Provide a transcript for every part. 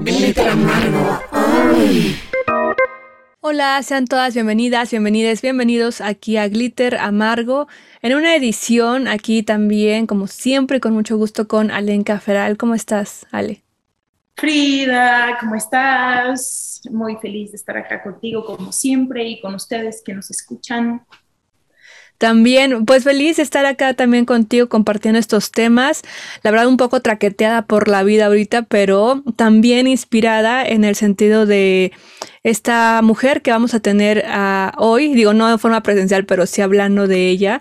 Glitter amargo. Hola, sean todas bienvenidas, bienvenidas, bienvenidos aquí a Glitter Amargo, en una edición aquí también, como siempre, con mucho gusto con Alenka Feral. ¿Cómo estás, Ale? Frida, ¿cómo estás? Muy feliz de estar acá contigo, como siempre, y con ustedes que nos escuchan. También, pues feliz estar acá también contigo compartiendo estos temas. La verdad, un poco traqueteada por la vida ahorita, pero también inspirada en el sentido de esta mujer que vamos a tener ah, hoy. Digo, no de forma presencial, pero sí hablando de ella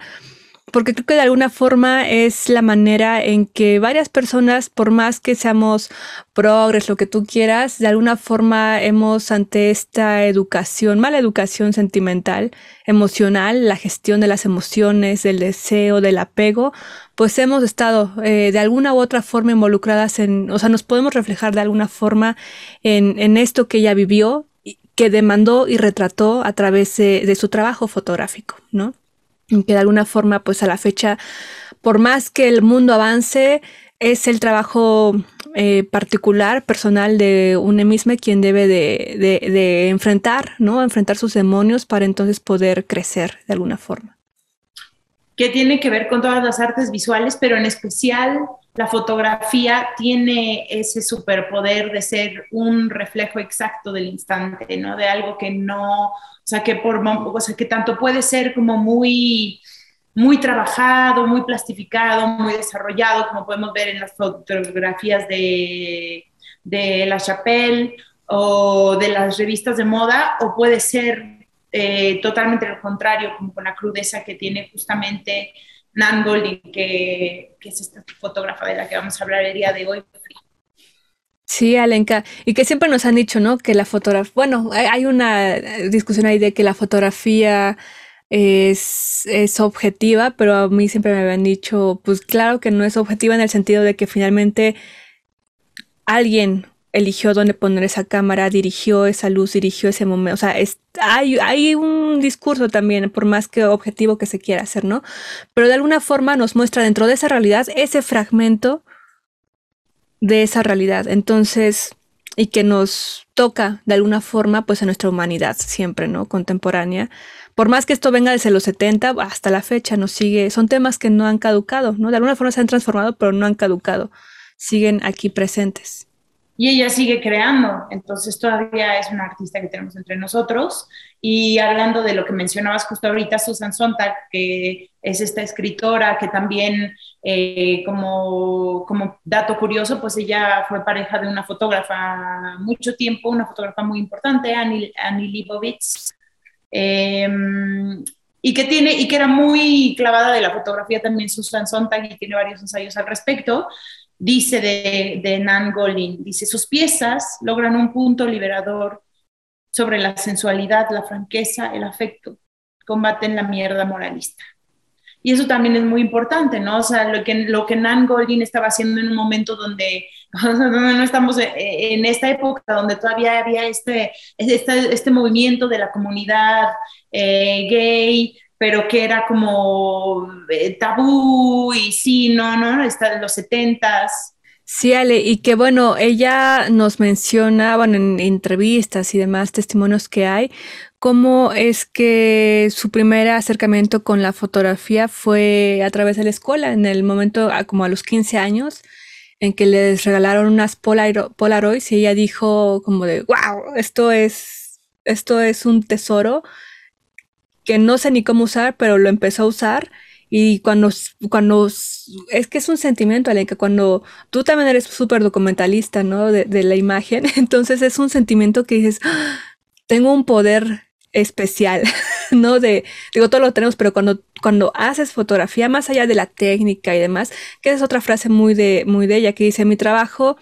porque creo que de alguna forma es la manera en que varias personas, por más que seamos progres, lo que tú quieras, de alguna forma hemos ante esta educación, mala educación sentimental, emocional, la gestión de las emociones, del deseo, del apego, pues hemos estado eh, de alguna u otra forma involucradas en, o sea, nos podemos reflejar de alguna forma en, en esto que ella vivió, que demandó y retrató a través de, de su trabajo fotográfico, ¿no? Que de alguna forma, pues a la fecha, por más que el mundo avance, es el trabajo eh, particular, personal de una misma quien debe de, enfrentar, ¿no? Enfrentar sus demonios para entonces poder crecer de alguna forma. Que tiene que ver con todas las artes visuales, pero en especial la fotografía tiene ese superpoder de ser un reflejo exacto del instante, ¿no? De algo que no o sea, que, por, o sea, que tanto puede ser como muy, muy trabajado, muy plastificado, muy desarrollado, como podemos ver en las fotografías de, de La Chapelle o de las revistas de moda, o puede ser eh, totalmente lo contrario, como con la crudeza que tiene justamente Nan Golding, que, es esta fotógrafa de la que vamos a hablar el día de hoy, Sí, Alenka, y que siempre nos han dicho, ¿no? Que la fotografía, bueno, hay una discusión ahí de que la fotografía es, es objetiva, pero a mí siempre me habían dicho, pues claro que no es objetiva en el sentido de que finalmente alguien eligió dónde poner esa cámara, dirigió esa luz, dirigió ese momento. O sea, hay, hay, un discurso también, por más que objetivo que se quiera hacer, ¿no? Pero de alguna forma nos muestra dentro de esa realidad ese fragmento de esa realidad. Entonces, y que nos toca de alguna forma, pues a nuestra humanidad siempre, ¿no? Contemporánea. Por más que esto venga desde los 70 hasta la fecha, nos sigue, son temas que no han caducado, ¿no? De alguna forma se han transformado, pero no han caducado, siguen aquí presentes y ella sigue creando, entonces todavía es una artista que tenemos entre nosotros. Y hablando de lo que mencionabas justo ahorita, Susan Sontag, que es esta escritora que también, eh, como, como dato curioso, pues ella fue pareja de una fotógrafa mucho tiempo, una fotógrafa muy importante, Annie, Annie Leibovitz, em, y que tiene y que era muy clavada de la fotografía también Susan Sontag y tiene varios ensayos al respecto dice de, de Nan Goldin, dice, sus piezas logran un punto liberador sobre la sensualidad, la franqueza, el afecto, combaten la mierda moralista. Y eso también es muy importante, ¿no? O sea, lo que, lo que Nan Goldin estaba haciendo en un momento donde no estamos en esta época, donde todavía había este, este, este movimiento de la comunidad eh, gay, pero que era como eh, tabú y sí, no, no, está de los setentas. Sí, Ale, y que bueno, ella nos menciona, bueno, en entrevistas y demás testimonios que hay, cómo es que su primer acercamiento con la fotografía fue a través de la escuela, en el momento, como a los 15 años, en que les regalaron unas Polaroids y ella dijo como de, wow, esto es, esto es un tesoro que no sé ni cómo usar, pero lo empezó a usar. Y cuando, cuando, es que es un sentimiento, que cuando tú también eres súper documentalista, ¿no? De, la imagen, entonces es un sentimiento que dices, ¡Ah! tengo un poder especial, ¿no? De, digo, todo lo tenemos, pero cuando, cuando haces fotografía, más allá de la técnica y demás, que es otra frase muy de, muy de ella, que dice, mi trabajo,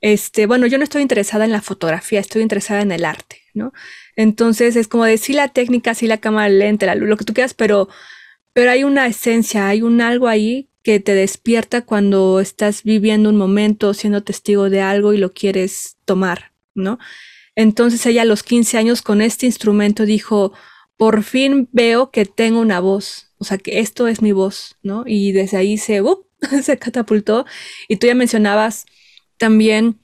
este, bueno, yo no estoy interesada en la fotografía, estoy interesada en el arte, ¿no? Entonces es como decir la técnica, sí la cámara lenta, lo que tú quieras, pero, pero hay una esencia, hay un algo ahí que te despierta cuando estás viviendo un momento, siendo testigo de algo y lo quieres tomar, ¿no? Entonces ella a los 15 años con este instrumento dijo, por fin veo que tengo una voz, o sea, que esto es mi voz, ¿no? Y desde ahí se, se catapultó. Y tú ya mencionabas también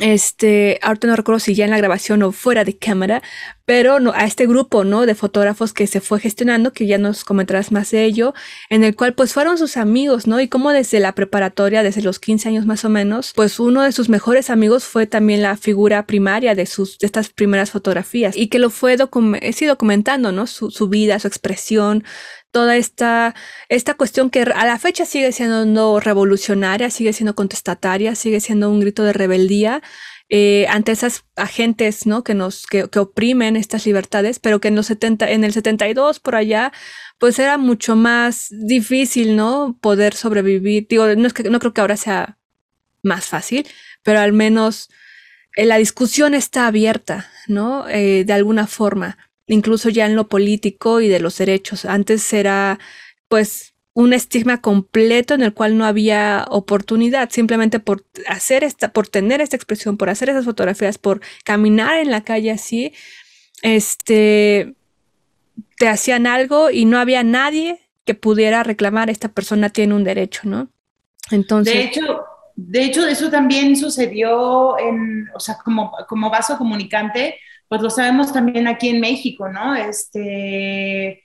este, ahorita no recuerdo si ya en la grabación o fuera de cámara, pero no, a este grupo, ¿no? De fotógrafos que se fue gestionando, que ya nos comentarás más de ello, en el cual pues fueron sus amigos, ¿no? Y como desde la preparatoria, desde los 15 años más o menos, pues uno de sus mejores amigos fue también la figura primaria de sus, de estas primeras fotografías y que lo fue sí, documentando, ¿no? Su vida, su expresión, toda esta, esta cuestión que a la fecha sigue siendo revolucionaria, sigue siendo contestataria, sigue siendo un grito de rebeldía eh, ante esas agentes ¿no? que nos que, oprimen estas libertades, pero que en los 70, en el 72 por allá, pues era mucho más difícil, ¿no? Poder sobrevivir. Digo, no es que no creo que ahora sea más fácil, pero al menos eh, la discusión está abierta, ¿no? Eh, de alguna forma incluso ya en lo político y de los derechos. Antes era pues un estigma completo en el cual no había oportunidad, simplemente por hacer esta, por tener esta expresión, por hacer esas fotografías, por caminar en la calle así, este, te hacían algo y no había nadie que pudiera reclamar, esta persona tiene un derecho, ¿no? Entonces. De hecho, de hecho, eso también sucedió en, o sea, como, como vaso comunicante, pues lo sabemos también aquí en México, ¿no? Este,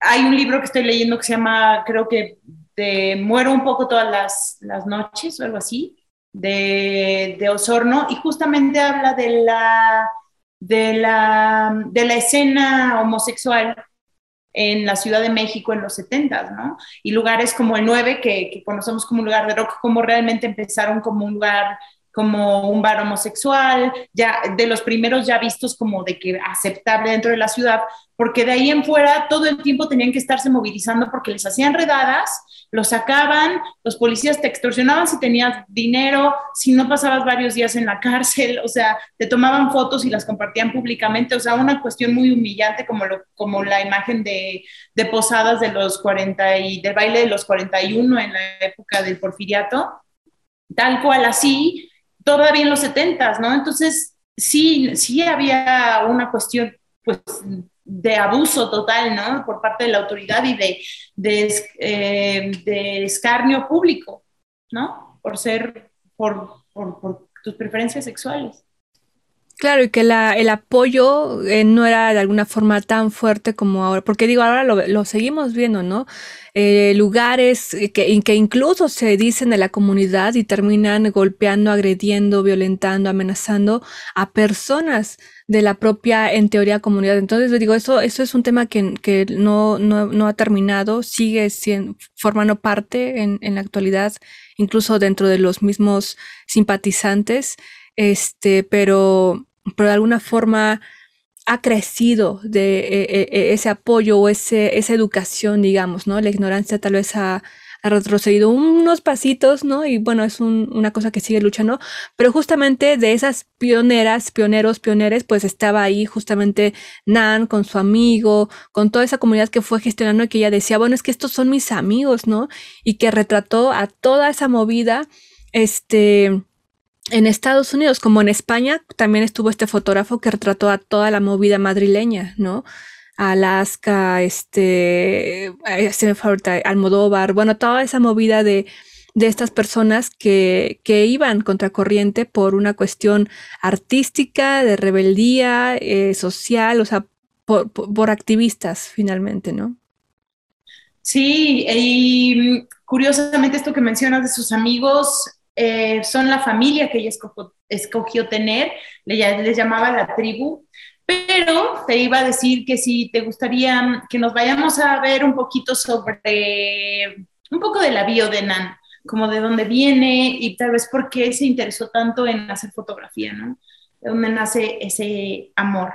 hay un libro que estoy leyendo que se llama, creo que, de Muero un poco todas las, las noches o algo así, de, de, Osorno, y justamente habla de la, de la, de la escena homosexual en la Ciudad de México en los 70, ¿no? Y lugares como el 9, que, que, conocemos como un lugar de rock, como realmente empezaron como un lugar como un bar homosexual, ya de los primeros ya vistos como de que aceptable dentro de la ciudad, porque de ahí en fuera todo el tiempo tenían que estarse movilizando porque les hacían redadas, los sacaban, los policías te extorsionaban si tenías dinero, si no pasabas varios días en la cárcel, o sea, te tomaban fotos y las compartían públicamente, o sea, una cuestión muy humillante como, lo, como la imagen de, de posadas de los 40 y del baile de los 41 en la época del porfiriato, tal cual así, todavía en los 70, ¿no? Entonces, sí, sí había una cuestión, pues, de abuso total, ¿no? Por parte de la autoridad y de, de, eh, escarnio público, ¿no? Por ser, por, por, tus preferencias sexuales. Claro, y que el apoyo eh, no era de alguna forma tan fuerte como ahora, porque digo, ahora lo, lo seguimos viendo, ¿no? Eh, lugares que, que, incluso se dicen de la comunidad y terminan golpeando, agrediendo, violentando, amenazando a personas de la propia, en teoría, comunidad. Entonces, digo, eso, eso es un tema que, que no, no, no, ha terminado, sigue siendo, formando parte en, en la actualidad, incluso dentro de los mismos simpatizantes, este, pero, pero de alguna forma ha crecido de eh, eh, eh, ese apoyo o esa educación, digamos, ¿no? La ignorancia tal vez ha, retrocedido unos pasitos, ¿no? Y bueno, es una cosa que sigue luchando, pero justamente de esas pioneras, pioneros, pioneres, pues estaba ahí justamente Nan con su amigo, con toda esa comunidad que fue gestionando y que ella decía, bueno, es que estos son mis amigos, ¿no? Y que retrató a toda esa movida, este en Estados Unidos, como en España, también estuvo este fotógrafo que retrató a toda la movida madrileña, ¿no? Alaska, este, se Almodóvar, bueno, toda esa movida de, de estas personas que, que, iban contracorriente por una cuestión artística, de rebeldía, eh, social, o sea, por, por, activistas finalmente, ¿no? Sí, y curiosamente esto que mencionas de sus amigos, eh, son la familia que ella escogió, tener, le, les llamaba la tribu, pero te iba a decir que si te gustaría que nos vayamos a ver un poquito sobre, un poco de la bio de Nan, como de dónde viene y tal vez por qué se interesó tanto en hacer fotografía, ¿no? De dónde nace ese amor.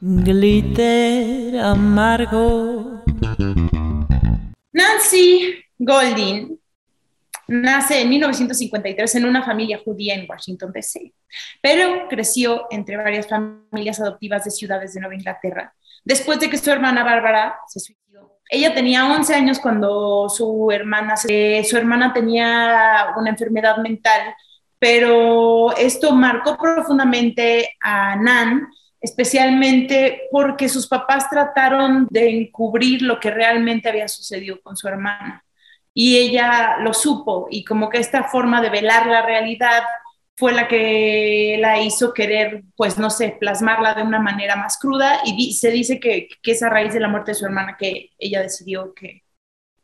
Glitter amargo. Nancy Golding Nace en 1953 en una familia judía en Washington, D.C., pero creció entre varias familias adoptivas de ciudades de Nueva Inglaterra. Después de que su hermana Bárbara se suicidó, ella tenía 11 años cuando su hermana, su hermana tenía una enfermedad mental, pero esto marcó profundamente a Nan, especialmente porque sus papás trataron de encubrir lo que realmente había sucedido con su hermana y ella lo supo y como que esta forma de velar la realidad fue la que la hizo querer, pues no sé, plasmarla de una manera más cruda y se dice que, que es a raíz de la muerte de su hermana que ella decidió que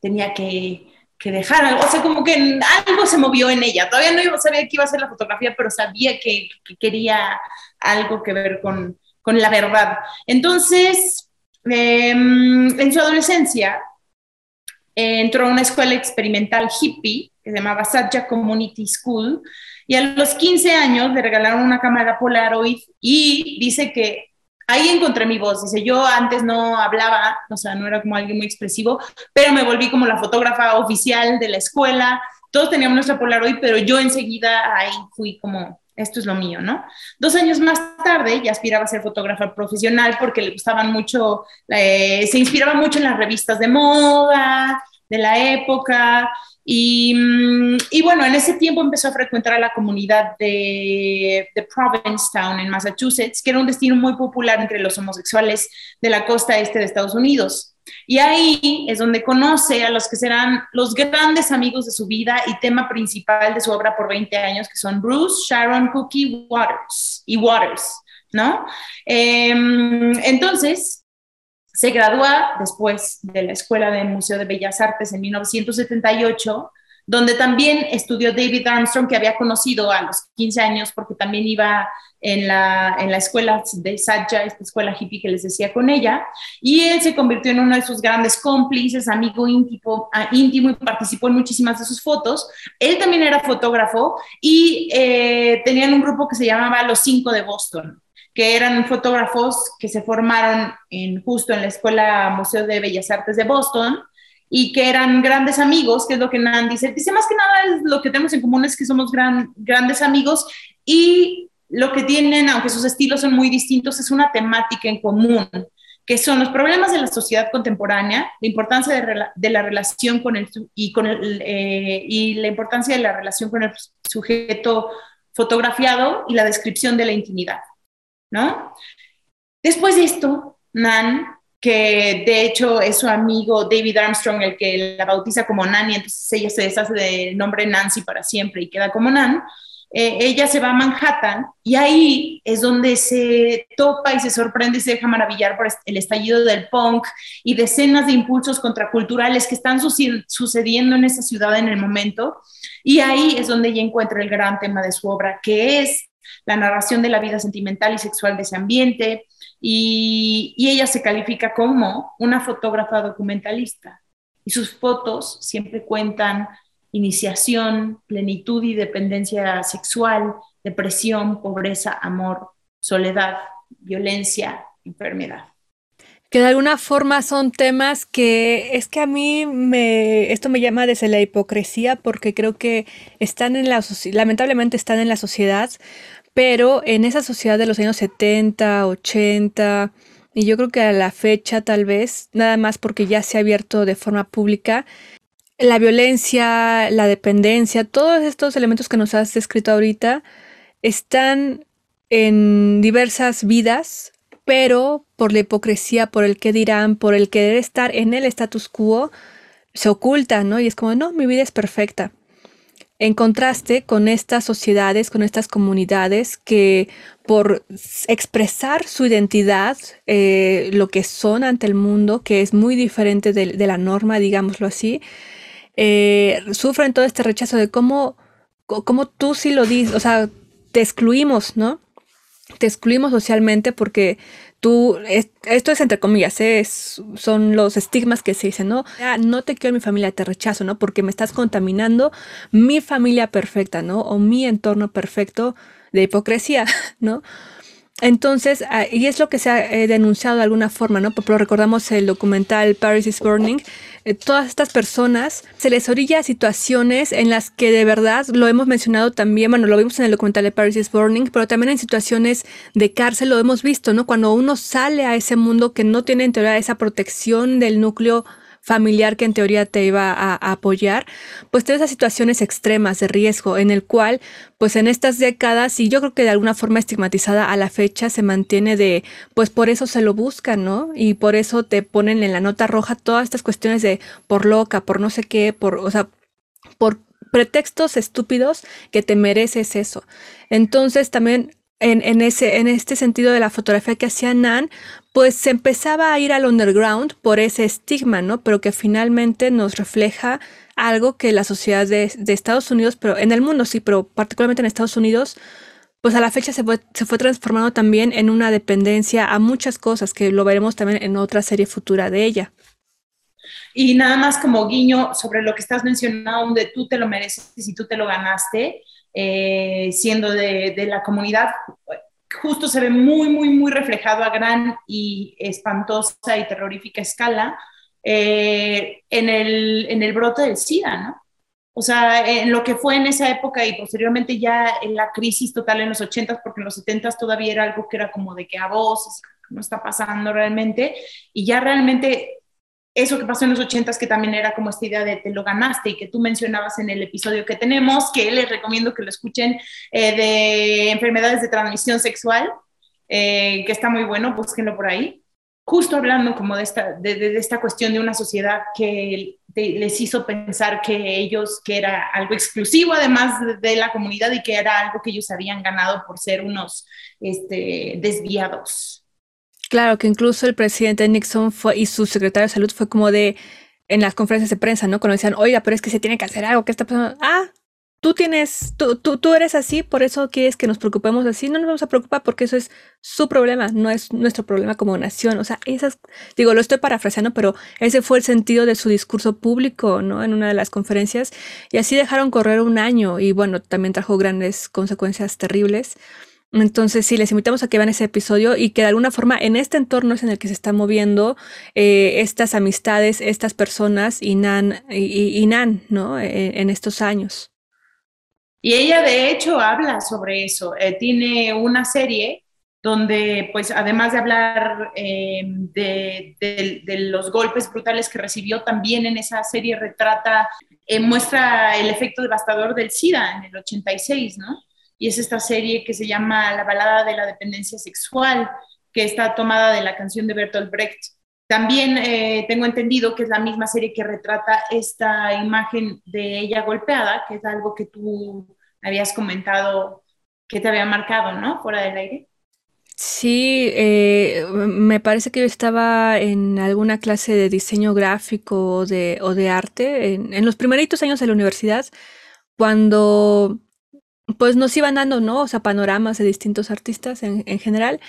tenía que, que dejar o sea, como que algo se movió en ella. Todavía no sabía que iba a ser la fotografía, pero sabía que, quería algo que ver con, con la verdad. Entonces, em, en su adolescencia, entró a una escuela experimental hippie que se llamaba Satya Community School, y a los 15 años le regalaron una cámara Polaroid y dice que ahí encontré mi voz. Dice, yo antes no hablaba, o sea, no era como alguien muy expresivo, pero me volví como la fotógrafa oficial de la escuela. Todos teníamos nuestra Polaroid, pero yo enseguida ahí fui como, esto es lo mío, ¿no? Dos años más tarde ya aspiraba a ser fotógrafa profesional porque le gustaban mucho, eh, se inspiraba mucho en las revistas de moda de la época Mm, y, bueno, en ese tiempo empezó a frecuentar a la comunidad de, de, Provincetown, en Massachusetts, que era un destino muy popular entre los homosexuales de la costa este de Estados Unidos. Y ahí es donde conoce a los que serán los grandes amigos de su vida y tema principal de su obra por 20 años, que son Bruce, Sharon, Cookie Waters y Waters, ¿no? Em, entonces, se gradúa después de la Escuela de Museo de Bellas Artes en 1978, donde también estudió David Armstrong, que había conocido a los 15 años porque también iba en la, en la escuela de Satya, esta escuela hippie que les decía con ella, y él se convirtió en uno de sus grandes cómplices, amigo íntimo, ah, íntimo y participó en muchísimas de sus fotos. Él también era fotógrafo y eh, tenían un grupo que se llamaba Los Cinco de Boston que eran fotógrafos que se formaron en, justo en la Escuela Museo de Bellas Artes de Boston y que eran grandes amigos, que es lo que Nan dice. Dice, más que nada es lo que tenemos en común es que somos gran, grandes amigos y lo que tienen, aunque sus estilos son muy distintos, es una temática en común, que son los problemas de la sociedad contemporánea, la importancia de, de la relación con el, y, con el, eh, y la importancia de la relación con el sujeto fotografiado y la descripción de la intimidad. ¿no? Después de esto, Nan, que de hecho es su amigo David Armstrong el que la bautiza como Nan y entonces ella se deshace del nombre Nancy para siempre y queda como Nan, eh, ella se va a Manhattan y ahí es donde se topa y se sorprende y se deja maravillar por el estallido del punk y decenas de impulsos contraculturales que están sucediendo en esa ciudad en el momento. Y ahí es donde ella encuentra el gran tema de su obra, que es la narración de la vida sentimental y sexual de ese ambiente, y, ella se califica como una fotógrafa documentalista. Y sus fotos siempre cuentan iniciación, plenitud y dependencia sexual, depresión, pobreza, amor, soledad, violencia, enfermedad. Que de alguna forma son temas que es que a mí me esto me llama desde la hipocresía porque creo que están en la lamentablemente están en la sociedad, pero en esa sociedad de los años 70, 80, y yo creo que a la fecha tal vez, nada más porque ya se ha abierto de forma pública, la violencia, la dependencia, todos estos elementos que nos has descrito ahorita están en diversas vidas, pero por la hipocresía, por el que dirán, por el querer estar en el status quo, se ocultan, ¿no? Y es como, no, mi vida es perfecta en contraste con estas sociedades, con estas comunidades que por expresar su identidad, eh, lo que son ante el mundo, que es muy diferente de, la norma, digámoslo así, eh, sufren todo este rechazo de cómo, cómo tú sí lo dices, o sea, te excluimos, ¿no? Te excluimos socialmente porque tú, esto es entre comillas, ¿eh? son los estigmas que se dicen, ¿no? no te quiero en mi familia, te rechazo, ¿no? Porque me estás contaminando mi familia perfecta, ¿no? O mi entorno perfecto de hipocresía, ¿no? Entonces, ah, y es lo que se ha eh, denunciado de alguna forma, ¿no? Pero recordamos el documental Paris is Burning. Eh, todas estas personas se les orilla a situaciones en las que de verdad, lo hemos mencionado también, bueno, lo vimos en el documental de Paris is Burning, pero también en situaciones de cárcel lo hemos visto, ¿no? Cuando uno sale a ese mundo que no tiene en teoría esa protección del núcleo familiar que en teoría te iba a, apoyar, pues todas esas situaciones extremas de riesgo en el cual, pues en estas décadas, y yo creo que de alguna forma estigmatizada a la fecha, se mantiene de, pues por eso se lo buscan, ¿no? Y por eso te ponen en la nota roja todas estas cuestiones de por loca, por no sé qué, por, o sea, por pretextos estúpidos que te mereces eso. Entonces también en, ese, en este sentido de la fotografía que hacía Nan, pues se empezaba a ir al underground por ese estigma, ¿no? Pero que finalmente nos refleja algo que la sociedad de, de Estados Unidos, pero en el mundo sí, pero particularmente en Estados Unidos, pues a la fecha se fue, transformando también en una dependencia a muchas cosas, que lo veremos también en otra serie futura de ella. Y nada más como guiño sobre lo que estás mencionando, donde tú te lo mereces y tú te lo ganaste, eh, siendo de, de, la comunidad, justo se ve muy, muy, muy reflejado a gran y espantosa y terrorífica escala eh, en, el, en el brote del SIDA, ¿no? O sea, en lo que fue en esa época y posteriormente ya en la crisis total en los 80 porque en los 70 todavía era algo que era como de que a vos no está pasando realmente, y ya realmente eso que pasó en los 80 que también era como esta idea de te lo ganaste y que tú mencionabas en el episodio que tenemos, que les recomiendo que lo escuchen, eh, de enfermedades de transmisión sexual, eh, que está muy bueno, búsquenlo por ahí justo hablando como de esta, de, esta cuestión de una sociedad que les hizo pensar que ellos, que era algo exclusivo además de, la comunidad y que era algo que ellos habían ganado por ser unos este, desviados. Claro, que incluso el presidente Nixon fue, y su secretario de salud fue como de, en las conferencias de prensa, ¿no? Cuando decían, oiga, pero es que se tiene que hacer algo, ¿qué está pasando? Ah, tú tienes, tú, tú, tú, eres así, por eso quieres que nos preocupemos así. No nos vamos a preocupar porque eso es su problema, no es nuestro problema como nación. O sea, esas, digo, lo estoy parafraseando, pero ese fue el sentido de su discurso público, ¿no? En una de las conferencias. Y así dejaron correr un año y bueno, también trajo grandes consecuencias terribles. Entonces, sí, les invitamos a que vean ese episodio y que de alguna forma en este entorno es en el que se están moviendo eh, estas amistades, estas personas y Nan, y, Nan ¿no? E, en estos años. Y ella de hecho habla sobre eso. Eh, tiene una serie donde, pues, además de hablar eh, de, los golpes brutales que recibió, también en esa serie retrata, eh, muestra el efecto devastador del SIDA en el 86, ¿no? Y es esta serie que se llama La balada de la dependencia sexual, que está tomada de la canción de Bertolt Brecht. También tengo entendido que es la misma serie que retrata esta imagen de ella golpeada, que es algo que tú habías comentado que te había marcado, ¿no? Fuera del aire. Sí, eh, me parece que yo estaba en alguna clase de diseño gráfico o de, o de arte en, los primeritos años de la universidad, cuando pues nos iban dando, ¿no? O sea, panoramas de distintos artistas en, en general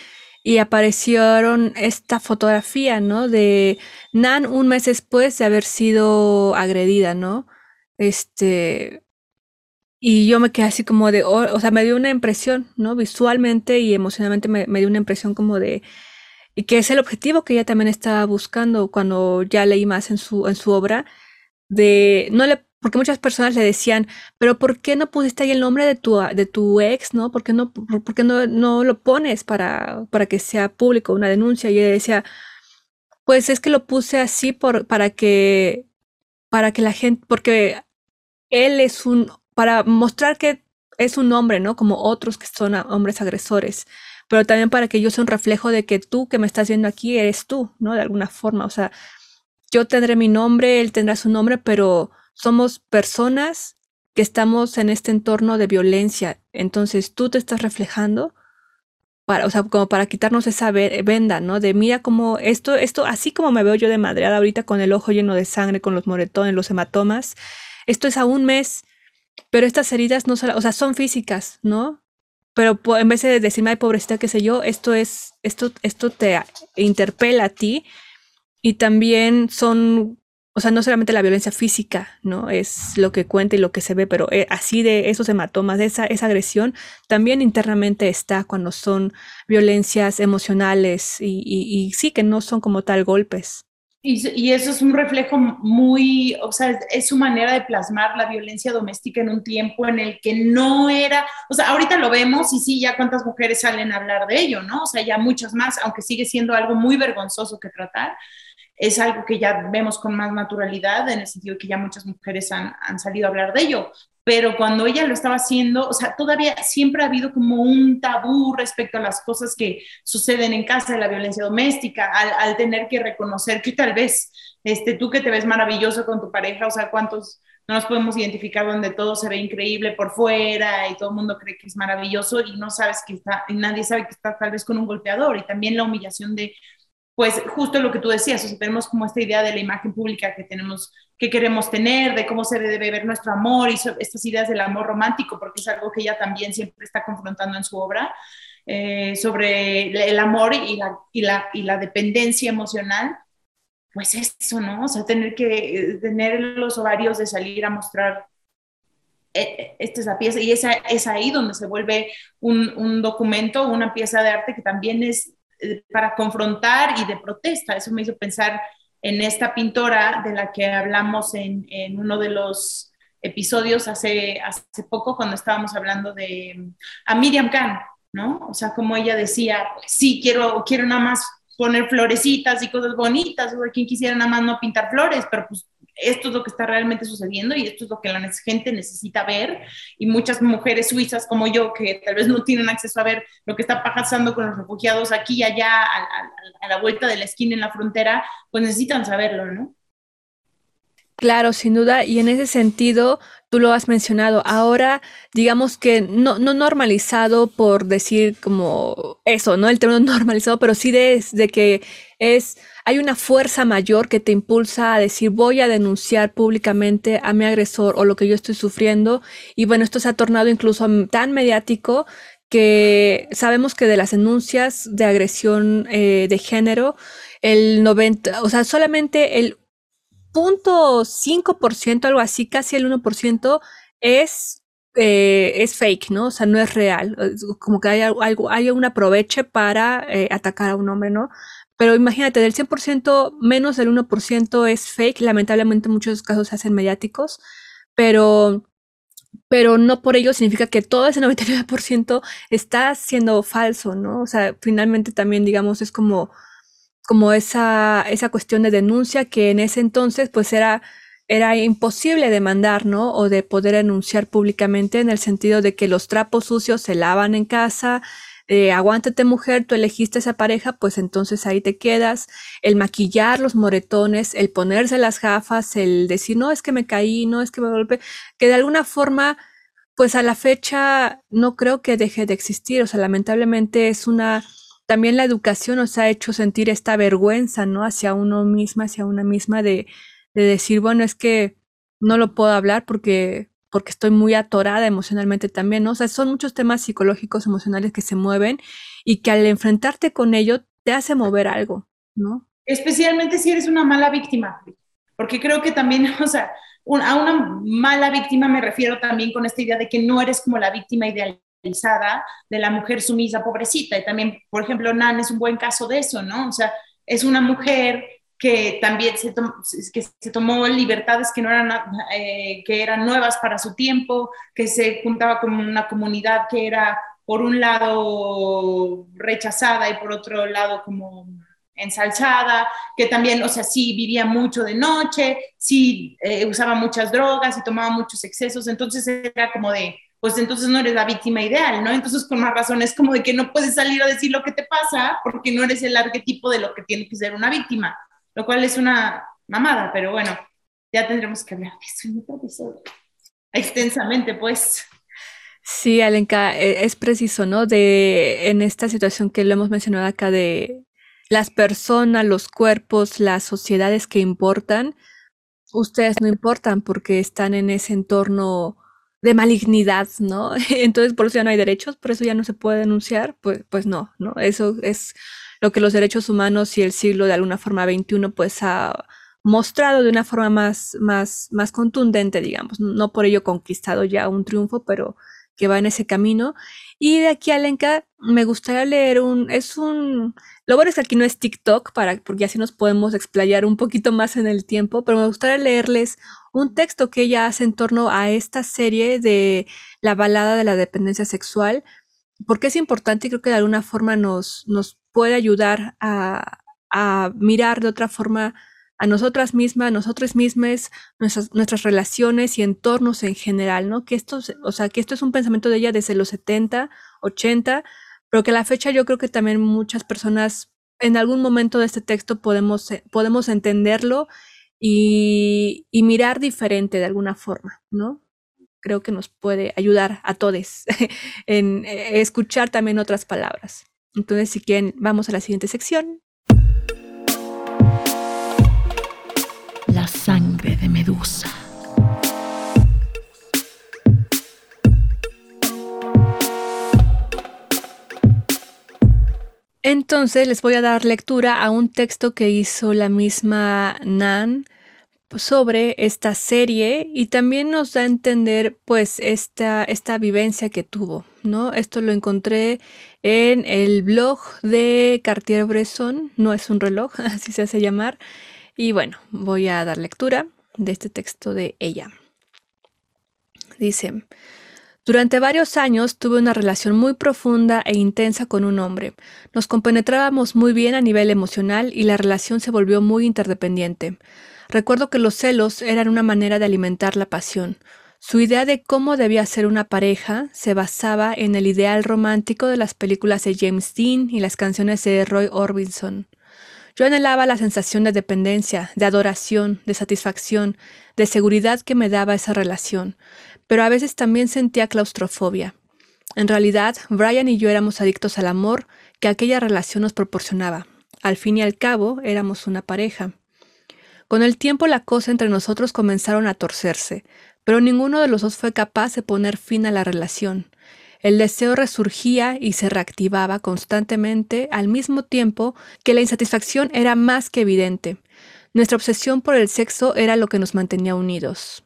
y aparecieron esta fotografía, ¿no? De Nan un mes después de haber sido agredida, ¿no? Este, y yo me quedé así como de, o sea, me dio una impresión, ¿no? Visualmente y emocionalmente me, dio una impresión como de, y que es el objetivo que ella también estaba buscando cuando ya leí más en su, en su obra, de, no le, porque muchas personas le decían, pero ¿por qué no pusiste ahí el nombre de tu, de tu ex, no? ¿Por qué no, por qué no, no lo pones para, para que sea público una denuncia? Y ella decía, pues es que lo puse así por, para que, para que la gente, porque él es un para mostrar que es un hombre, ¿no? Como otros que son hombres agresores, pero también para que yo sea un reflejo de que tú que me estás viendo aquí eres tú, ¿no? De alguna forma, o sea, yo tendré mi nombre, él tendrá su nombre, pero somos personas que estamos en este entorno de violencia, entonces tú te estás reflejando para, o sea, como para quitarnos esa venda, ¿no? De mira como esto, esto, así como me veo yo de madreada ahorita con el ojo lleno de sangre, con los moretones, los hematomas, esto es a un mes pero estas heridas no son, o sea, son físicas, ¿no? Pero en vez de decirme, ay, pobrecita, qué sé yo, esto es, esto, esto te interpela a ti y también son, o sea, no solamente la violencia física, ¿no? Es lo que cuenta y lo que se ve, pero eh, así de esos hematomas, de esa, esa agresión, también internamente está cuando son violencias emocionales y, y sí que no son como tal golpes. Y, eso es un reflejo muy, o sea, es, su manera de plasmar la violencia doméstica en un tiempo en el que no era, o sea, ahorita lo vemos y sí, ya cuántas mujeres salen a hablar de ello, ¿no? O sea, ya muchas más, aunque sigue siendo algo muy vergonzoso que tratar, es algo que ya vemos con más naturalidad, en el sentido que ya muchas mujeres han, han salido a hablar de ello, pero cuando ella lo estaba haciendo, o sea, todavía siempre ha habido como un tabú respecto a las cosas que suceden en casa la violencia doméstica, al, tener que reconocer que tal vez este, tú que te ves maravilloso con tu pareja, o sea, cuántos, no nos podemos identificar donde todo se ve increíble por fuera y todo el mundo cree que es maravilloso y no sabes que está, y nadie sabe que está tal vez con un golpeador. Y también la humillación de, pues justo lo que tú decías, o sea, tenemos como esta idea de la imagen pública que tenemos, que queremos tener, de cómo se debe ver nuestro amor y estas ideas del amor romántico, porque es algo que ella también siempre está confrontando en su obra, eh, sobre el amor y la, y, la, y la dependencia emocional pues eso, ¿no? O sea, tener que eh, tener los ovarios de salir a mostrar, eh, eh, esta es la pieza, y esa, es ahí donde se vuelve un, un documento, una pieza de arte que también es para confrontar y de protesta. Eso me hizo pensar en esta pintora de la que hablamos en, en uno de los episodios hace, hace poco cuando estábamos hablando de a Miriam Khan, ¿no? O sea, como ella decía, pues sí, quiero, quiero nada más poner florecitas y cosas bonitas, o quien quisiera nada más no pintar flores, pero pues esto es lo que está realmente sucediendo y esto es lo que la gente necesita ver y muchas mujeres suizas como yo que tal vez no tienen acceso a ver lo que está pasando con los refugiados aquí y allá a, a la vuelta de la esquina en la frontera, pues necesitan saberlo, ¿no? Claro, sin duda, y en ese sentido, tú lo has mencionado, ahora digamos que no, no normalizado por decir como eso, ¿no? El término normalizado, pero sí de, de que es, hay una fuerza mayor que te impulsa a decir voy a denunciar públicamente a mi agresor o lo que yo estoy sufriendo. Y bueno, esto se ha tornado incluso tan mediático que sabemos que de las denuncias de agresión eh, de género, el 90, o sea, solamente el 0.5%, algo así, casi el 1%, es, eh, es fake, ¿no? O sea, no es real. Como que hay, algo, hay un aproveche para eh, atacar a un hombre, ¿no? Pero imagínate, del 100%, menos del 1% es fake. Lamentablemente muchos casos se hacen mediáticos, pero, pero no por ello significa que todo ese 99% está siendo falso, ¿no? O sea, finalmente también, digamos, es como como esa, esa cuestión de denuncia que en ese entonces pues era, era imposible demandar, ¿no? O de poder denunciar públicamente en el sentido de que los trapos sucios se lavan en casa, eh, aguántate mujer, tú elegiste esa pareja, pues entonces ahí te quedas. El maquillar los moretones, el ponerse las gafas, el decir, no, es que me caí, no, es que me golpeé, que de alguna forma, pues a la fecha no creo que deje de existir, o sea, lamentablemente es una también la educación nos ha hecho sentir esta vergüenza, ¿no? Hacia uno misma, hacia una misma, de, de decir, bueno, es que no lo puedo hablar porque, porque estoy muy atorada emocionalmente también, ¿no? O sea, son muchos temas psicológicos, emocionales que se mueven y que al enfrentarte con ello te hace mover algo, ¿no? Especialmente si eres una mala víctima, porque creo que también, o sea, a una mala víctima me refiero también con esta idea de que no eres como la víctima ideal de la mujer sumisa, pobrecita. Y también, por ejemplo, Nan es un buen caso de eso, ¿no? O sea, es una mujer que también se, que se tomó libertades que no eran, eh, que eran nuevas para su tiempo, que se juntaba con una comunidad que era, por un lado, rechazada y por otro lado, como ensalzada, que también, o sea, sí vivía mucho de noche, sí eh, usaba muchas drogas y tomaba muchos excesos, entonces era como de, pues entonces no eres la víctima ideal, ¿no? Entonces, con más razón, es como de que no puedes salir a decir lo que te pasa porque no eres el arquetipo de lo que tiene que ser una víctima, lo cual es una mamada, pero bueno, ya tendremos que hablar de eso en otro episodio. Extensamente, pues. Sí, Alenka, e, es preciso, ¿no? De en esta situación que lo hemos mencionado acá de las personas, los cuerpos, las sociedades que importan, ustedes no importan porque están en ese entorno de malignidad, ¿no? Entonces, por eso ya no hay derechos, por eso ya no se puede denunciar, pues, pues no, ¿no? Eso es lo que los derechos humanos y el siglo de alguna forma XXI pues ha mostrado de una forma más, más, más contundente, digamos, no por ello conquistado ya un triunfo, pero que va en ese camino. Y de aquí a Lenka me gustaría leer un, es un, lo bueno es que aquí no es TikTok, para, porque así nos podemos explayar un poquito más en el tiempo, pero me gustaría leerles un texto que ella hace en torno a esta serie de la balada de la dependencia sexual, porque es importante y creo que de alguna forma nos, nos puede ayudar a, a mirar de otra forma a nosotras mismas, a nosotros mismas, nuestras, nuestras relaciones y entornos en general, ¿no? Que esto, o sea, que esto es un pensamiento de ella desde los 70, 80, pero que a la fecha yo creo que también muchas personas en algún momento de este texto podemos, podemos entenderlo y, mirar diferente de alguna forma, ¿no? Creo que nos puede ayudar a todos en eh, escuchar también otras palabras. Entonces, si quieren, vamos a la siguiente sección. La sangre de Medusa. Entonces les voy a dar lectura a un texto que hizo la misma Nan sobre esta serie y también nos da a entender pues esta, esta vivencia que tuvo, ¿no? Esto lo encontré en el blog de Cartier-Bresson, no es un reloj, así se hace llamar, y bueno, voy a dar lectura de este texto de ella. Dice, durante varios años tuve una relación muy profunda e intensa con un hombre. Nos compenetrábamos muy bien a nivel emocional y la relación se volvió muy interdependiente. Recuerdo que los celos eran una manera de alimentar la pasión. Su idea de cómo debía ser una pareja se basaba en el ideal romántico de las películas de James Dean y las canciones de Roy Orbison. Yo anhelaba la sensación de dependencia, de adoración, de satisfacción, de seguridad que me daba esa relación, pero a veces también sentía claustrofobia. En realidad, Brian y yo éramos adictos al amor que aquella relación nos proporcionaba. Al fin y al cabo, éramos una pareja. Con el tiempo la cosa entre nosotros comenzaron a torcerse, pero ninguno de los dos fue capaz de poner fin a la relación. El deseo resurgía y se reactivaba constantemente al mismo tiempo que la insatisfacción era más que evidente. Nuestra obsesión por el sexo era lo que nos mantenía unidos.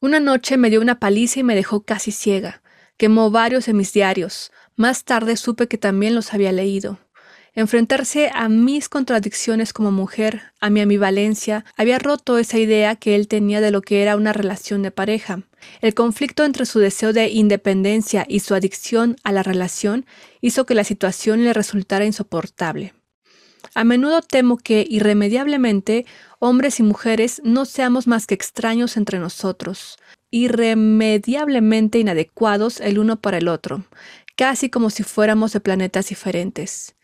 Una noche me dio una paliza y me dejó casi ciega. Quemó varios de mis diarios. Más tarde supe que también los había leído. Enfrentarse a mis contradicciones como mujer, a mi ambivalencia, había roto esa idea que él tenía de lo que era una relación de pareja. El conflicto entre su deseo de independencia y su adicción a la relación hizo que la situación le resultara insoportable. A menudo temo que, irremediablemente, hombres y mujeres no seamos más que extraños entre nosotros, irremediablemente inadecuados el uno para el otro, casi como si fuéramos de planetas diferentes.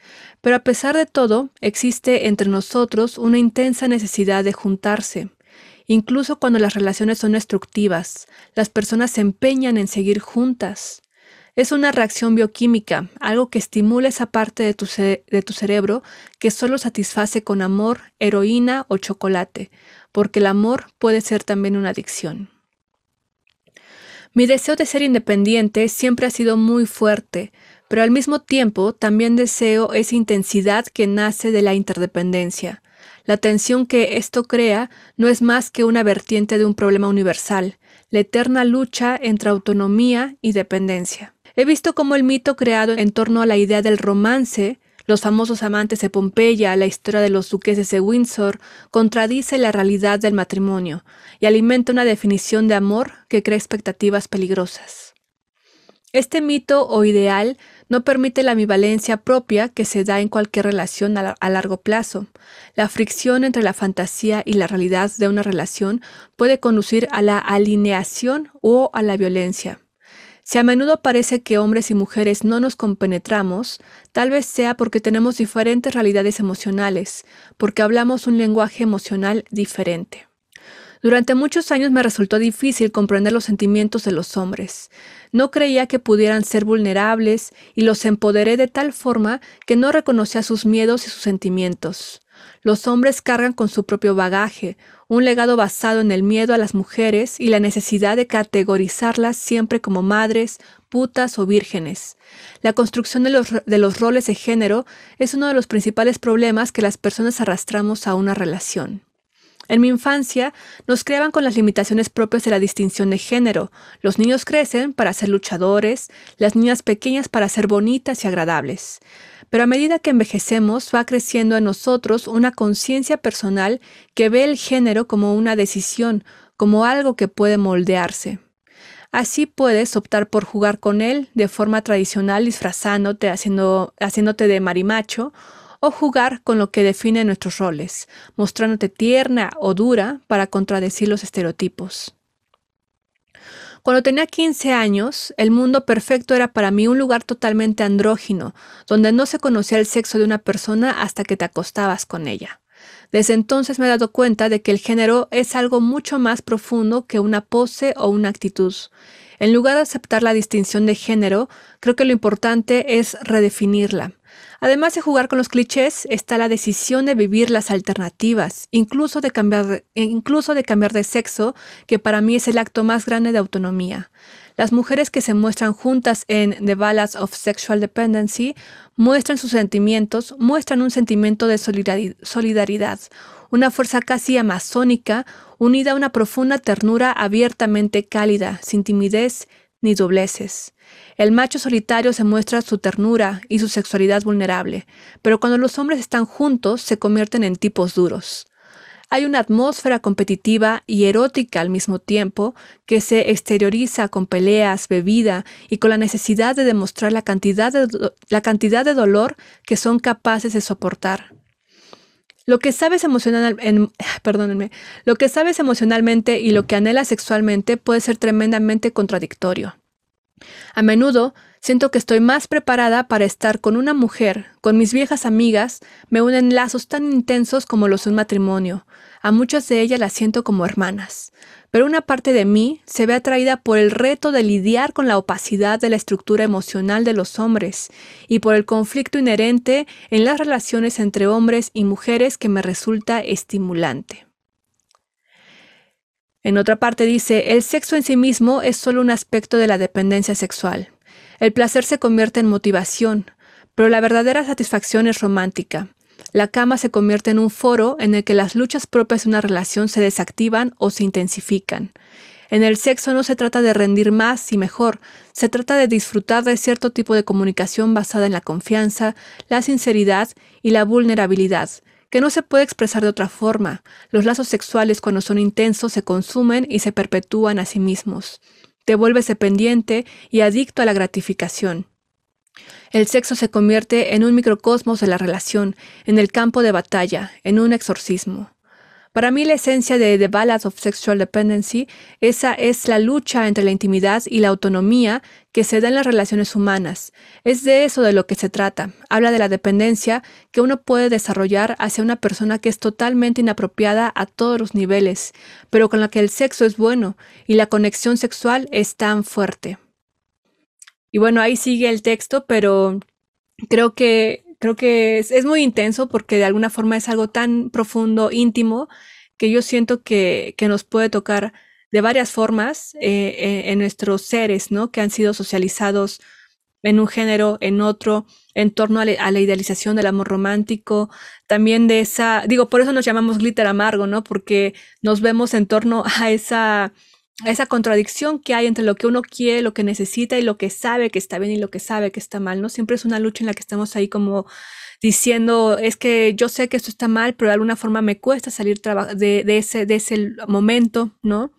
Pero a pesar de todo, existe entre nosotros una intensa necesidad de juntarse. Incluso cuando las relaciones son destructivas, las personas se empeñan en seguir juntas. Es una reacción bioquímica, algo que estimula esa parte de tu, de tu, cerebro que solo satisface con amor, heroína o chocolate, porque el amor puede ser también una adicción. Mi deseo de ser independiente siempre ha sido muy fuerte, pero al mismo tiempo también deseo esa intensidad que nace de la interdependencia. La tensión que esto crea no es más que una vertiente de un problema universal, la eterna lucha entre autonomía y dependencia. He visto cómo el mito creado en torno a la idea del romance, los famosos amantes de Pompeya, la historia de los duqueses de Windsor, contradice la realidad del matrimonio y alimenta una definición de amor que crea expectativas peligrosas. Este mito o ideal no permite la ambivalencia propia que se da en cualquier relación a, a, largo plazo. La fricción entre la fantasía y la realidad de una relación puede conducir a la alineación o a la violencia. Si a menudo parece que hombres y mujeres no nos compenetramos, tal vez sea porque tenemos diferentes realidades emocionales, porque hablamos un lenguaje emocional diferente. Durante muchos años me resultó difícil comprender los sentimientos de los hombres. No creía que pudieran ser vulnerables y los empoderé de tal forma que no reconocía sus miedos y sus sentimientos. Los hombres cargan con su propio bagaje, un legado basado en el miedo a las mujeres y la necesidad de categorizarlas siempre como madres, putas o vírgenes. La construcción de los, de los roles de género es uno de los principales problemas que las personas arrastramos a una relación. En mi infancia nos creaban con las limitaciones propias de la distinción de género. Los niños crecen para ser luchadores, las niñas pequeñas para ser bonitas y agradables. Pero a medida que envejecemos va creciendo en nosotros una conciencia personal que ve el género como una decisión, como algo que puede moldearse. Así puedes optar por jugar con él de forma tradicional disfrazándote, haciendo, haciéndote de marimacho, o jugar con lo que define nuestros roles, mostrándote tierna o dura para contradecir los estereotipos. Cuando tenía 15 años, el mundo perfecto era para mí un lugar totalmente andrógino, donde no se conocía el sexo de una persona hasta que te acostabas con ella. Desde entonces me he dado cuenta de que el género es algo mucho más profundo que una pose o una actitud. En lugar de aceptar la distinción de género, creo que lo importante es redefinirla. Además de jugar con los clichés, está la decisión de vivir las alternativas, incluso de cambiar de, incluso de, cambiar de sexo, que para mí es el acto más grande de autonomía. Las mujeres que se muestran juntas en The Ballads of Sexual Dependency muestran sus sentimientos, muestran un sentimiento de solidaridad, una fuerza casi amazónica unida a una profunda ternura abiertamente cálida, sin timidez ni dobleces. El macho solitario se muestra su ternura y su sexualidad vulnerable, pero cuando los hombres están juntos se convierten en tipos duros. Hay una atmósfera competitiva y erótica al mismo tiempo que se exterioriza con peleas, bebida y con la necesidad de demostrar la cantidad de, la cantidad de dolor que son capaces de soportar. Lo que sabes perdónenme, lo que sabes emocionalmente y lo que anhelas sexualmente puede ser tremendamente contradictorio. A menudo siento que estoy más preparada para estar con una mujer, con mis viejas amigas, me unen lazos tan intensos como los de un matrimonio. A muchas de ellas las siento como hermanas. Pero una parte de mí se ve atraída por el reto de lidiar con la opacidad de la estructura emocional de los hombres y por el conflicto inherente en las relaciones entre hombres y mujeres que me resulta estimulante. En otra parte dice, el sexo en sí mismo es solo un aspecto de la dependencia sexual. El placer se convierte en motivación, pero la verdadera satisfacción es romántica. La cama se convierte en un foro en el que las luchas propias de una relación se desactivan o se intensifican. En el sexo no se trata de rendir más y mejor, se trata de disfrutar de cierto tipo de comunicación basada en la confianza, la sinceridad y la vulnerabilidad, que no se puede expresar de otra forma. Los lazos sexuales cuando son intensos se consumen y se perpetúan a sí mismos. Te vuelves dependiente y adicto a la gratificación. El sexo se convierte en un microcosmos de la relación, en el campo de batalla, en un exorcismo. Para mí la esencia de The Ballad of Sexual Dependency, esa es la lucha entre la intimidad y la autonomía que se da en las relaciones humanas. Es de eso de lo que se trata. Habla de la dependencia que uno puede desarrollar hacia una persona que es totalmente inapropiada a todos los niveles, pero con la que el sexo es bueno y la conexión sexual es tan fuerte. Y bueno, ahí sigue el texto, pero creo que creo que es, muy intenso porque de alguna forma es algo tan profundo, íntimo, que yo siento que, nos puede tocar de varias formas eh, eh, en nuestros seres, ¿no? Que han sido socializados en un género, en otro, en torno a, la idealización del amor romántico, también de esa, digo, por eso nos llamamos glitter amargo, ¿no? Porque nos vemos en torno a esa esa contradicción que hay entre lo que uno quiere, lo que necesita y lo que sabe que está bien y lo que sabe que está mal, ¿no? Siempre es una lucha en la que estamos ahí como diciendo, es que yo sé que esto está mal, pero de alguna forma me cuesta salir de, ese, de ese momento, ¿no?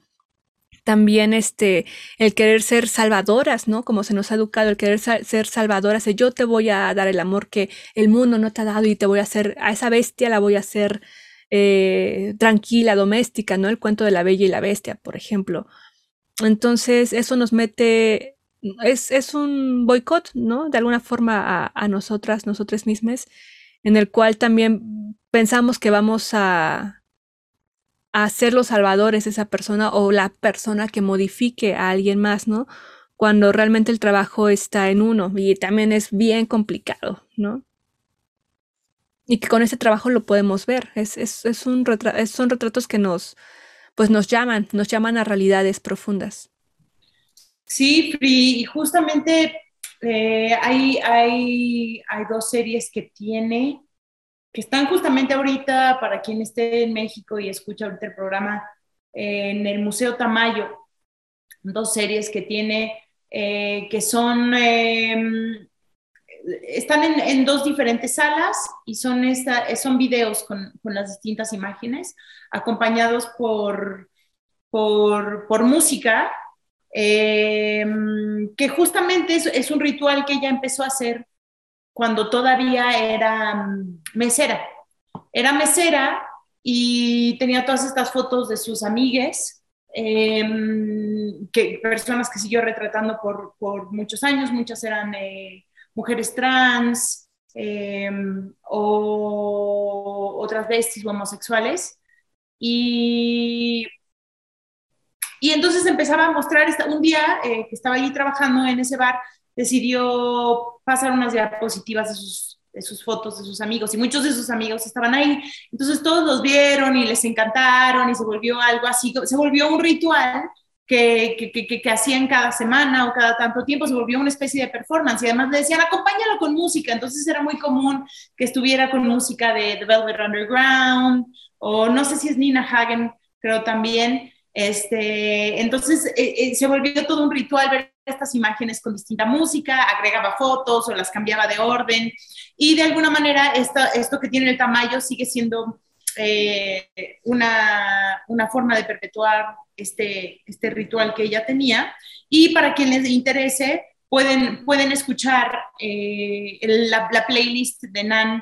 También este, el querer ser salvadoras, ¿no? Como se nos ha educado, el querer ser salvadoras, yo te voy a dar el amor que el mundo no te ha dado y te voy a hacer, a esa bestia la voy a hacer eh, tranquila, doméstica, ¿no? El cuento de la bella y la bestia, por ejemplo. Entonces, eso nos mete, es, un boicot, ¿no? De alguna forma a, nosotras, nosotras mismas, en el cual también pensamos que vamos a, a ser los salvadores de esa persona o la persona que modifique a alguien más, ¿no? Cuando realmente el trabajo está en uno y también es bien complicado, ¿no? Y que con ese trabajo lo podemos ver. Es, es, es un son retratos que nos, pues nos llaman, nos llaman a realidades profundas. Sí, y justamente eh, hay, hay, hay dos series que tiene, que están justamente ahorita, para quien esté en México y escucha ahorita el programa, en el Museo Tamayo. Dos series que tiene, eh, que son em, están en, dos diferentes salas y son, esta, son videos con, las distintas imágenes, acompañados por, por, música, em, que justamente es, un ritual que ella empezó a hacer cuando todavía era mm, mesera. Era mesera y tenía todas estas fotos de sus amigues, em, que, personas que siguió retratando por, por muchos años, muchas eran... Eh, mujeres trans, em, o otras besties o homosexuales. Y, y entonces empezaba a mostrar, un día eh, que estaba allí trabajando en ese bar, decidió pasar unas diapositivas de sus, de sus fotos de sus amigos y muchos de sus amigos estaban ahí. Entonces todos los vieron y les encantaron y se volvió algo así, se volvió un ritual que, hacían cada semana o cada tanto tiempo, se volvió una especie de performance. Y además le decían, acompáñalo con música, entonces era muy común que estuviera con música de The Velvet Underground o no sé si es Nina Hagen, pero también, este, entonces eh, eh, se volvió todo un ritual ver estas imágenes con distinta música, agregaba fotos o las cambiaba de orden. Y de alguna manera esto que tiene el tamaño sigue siendo eh, una, una, forma de perpetuar este, este ritual que ella tenía. Y para quien les interese, pueden, pueden escuchar eh, la, playlist de Nan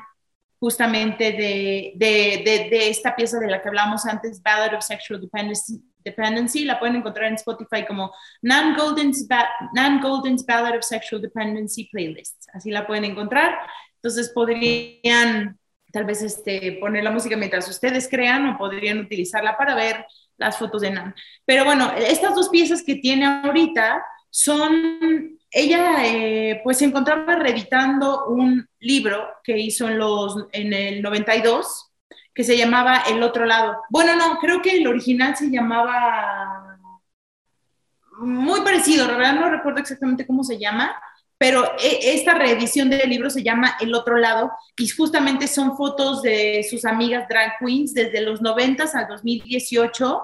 justamente de, de, de, esta pieza de la que hablamos antes, Ballad of Sexual Dependency, la pueden encontrar en Spotify como Nan Golden's, Nan Golden's Ballad of Sexual Dependency Playlist. Así la pueden encontrar. Entonces podrían tal vez este, poner la música mientras ustedes crean o podrían utilizarla para ver las fotos de Nan. Pero bueno, estas dos piezas que tiene ahorita son, ella eh, pues se encontraba reeditando un libro que hizo en, los, en el 92 que se llamaba El otro lado. Bueno, no, creo que el original se llamaba muy parecido, la verdad no recuerdo exactamente cómo se llama, pero e, esta reedición del libro se llama El otro lado y justamente son fotos de sus amigas drag queens desde los 90 al 2018,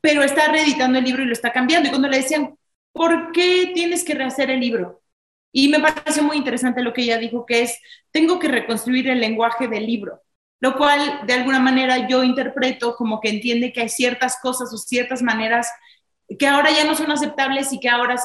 pero está reeditando el libro y lo está cambiando. Y cuando le decían, ¿por qué tienes que rehacer el libro? Y me pareció muy interesante lo que ella dijo, que es, tengo que reconstruir el lenguaje del libro, lo cual de alguna manera yo interpreto como que entiende que hay ciertas cosas o ciertas maneras que ahora ya no son aceptables y que ahora,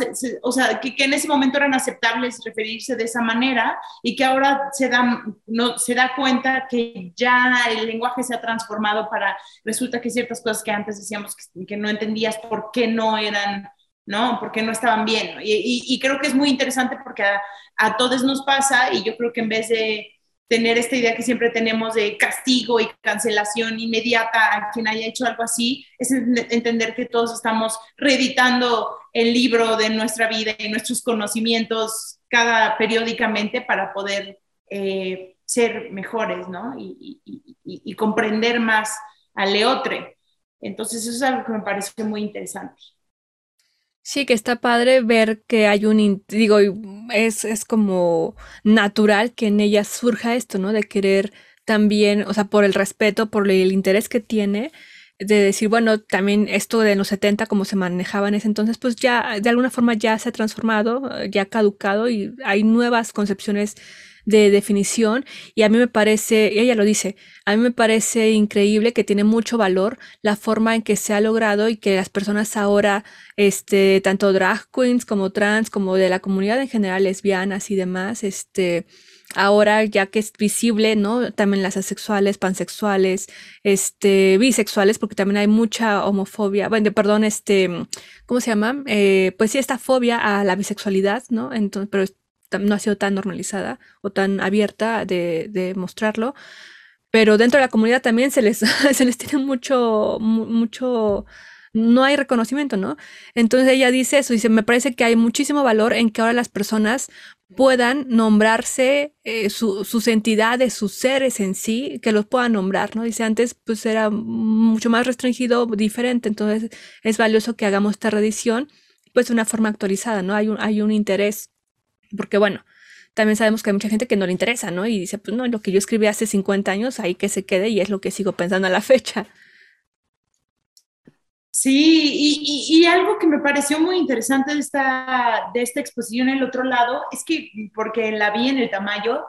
o sea, que, en ese momento eran aceptables referirse de esa manera y que ahora se da, no, se da cuenta que ya el lenguaje se ha transformado para, resulta que ciertas cosas que antes decíamos que, no entendías por qué no eran, ¿no? Por qué no estaban bien. Y, creo que es muy interesante porque a, a todos nos pasa y yo creo que en vez de tener esta idea que siempre tenemos de castigo y cancelación inmediata a quien haya hecho algo así, es entender que todos estamos reeditando el libro de nuestra vida y nuestros conocimientos cada periódicamente para poder eh, ser mejores, ¿no? Y, y, comprender más al leotre. Entonces, eso es algo que me parece muy interesante. Sí, que está padre ver que hay un, digo, es, es como natural que en ella surja esto, ¿no? De querer también, o sea, por el respeto, por el interés que tiene, de decir, bueno, también esto de los 70, como se manejaba en ese entonces, pues ya de alguna forma ya se ha transformado, ya ha caducado y hay nuevas concepciones de definición y a mí me parece, ella lo dice, a mí me parece increíble que tiene mucho valor la forma en que se ha logrado y que las personas ahora, este, tanto drag queens como trans, como de la comunidad en general, lesbianas y demás, este, ahora ya que es visible, ¿no? También las asexuales, pansexuales, este, bisexuales, porque también hay mucha homofobia, bueno, perdón, este, ¿cómo se llama? Eh, pues sí, esta fobia a la bisexualidad, ¿no? Entonces, pero no ha sido tan normalizada o tan abierta de, mostrarlo. Pero dentro de la comunidad también se les, tiene mucho, mucho, no hay reconocimiento, ¿no? Entonces ella dice eso, dice, me parece que hay muchísimo valor en que ahora las personas puedan nombrarse eh, sus entidades, sus seres en sí, que los puedan nombrar, ¿no? Dice, antes pues era mucho más restringido, diferente, entonces es valioso que hagamos esta reedición, pues de una forma actualizada, ¿no? Hay un interés porque bueno, también sabemos que hay mucha gente que no le interesa, ¿no? Y dice, pues no, lo que yo escribí hace 50 años, ahí que se quede y es lo que sigo pensando a la fecha. Sí, y, algo que me pareció muy interesante de esta, de esta exposición el otro lado es que, porque la vi en el Tamayo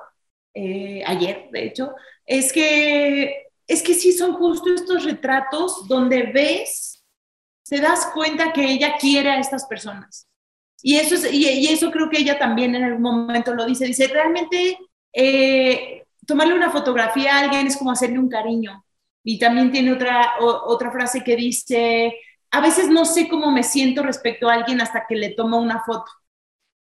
eh, ayer, de hecho, es que, es que sí son justo estos retratos donde ves, te das cuenta que ella quiere a estas personas y eso, es, y, eso creo que ella también en algún momento lo dice. Dice, realmente eh, tomarle una fotografía a alguien es como hacerle un cariño. Y también tiene otra, otra frase que dice, a veces no sé cómo me siento respecto a alguien hasta que le tomo una foto.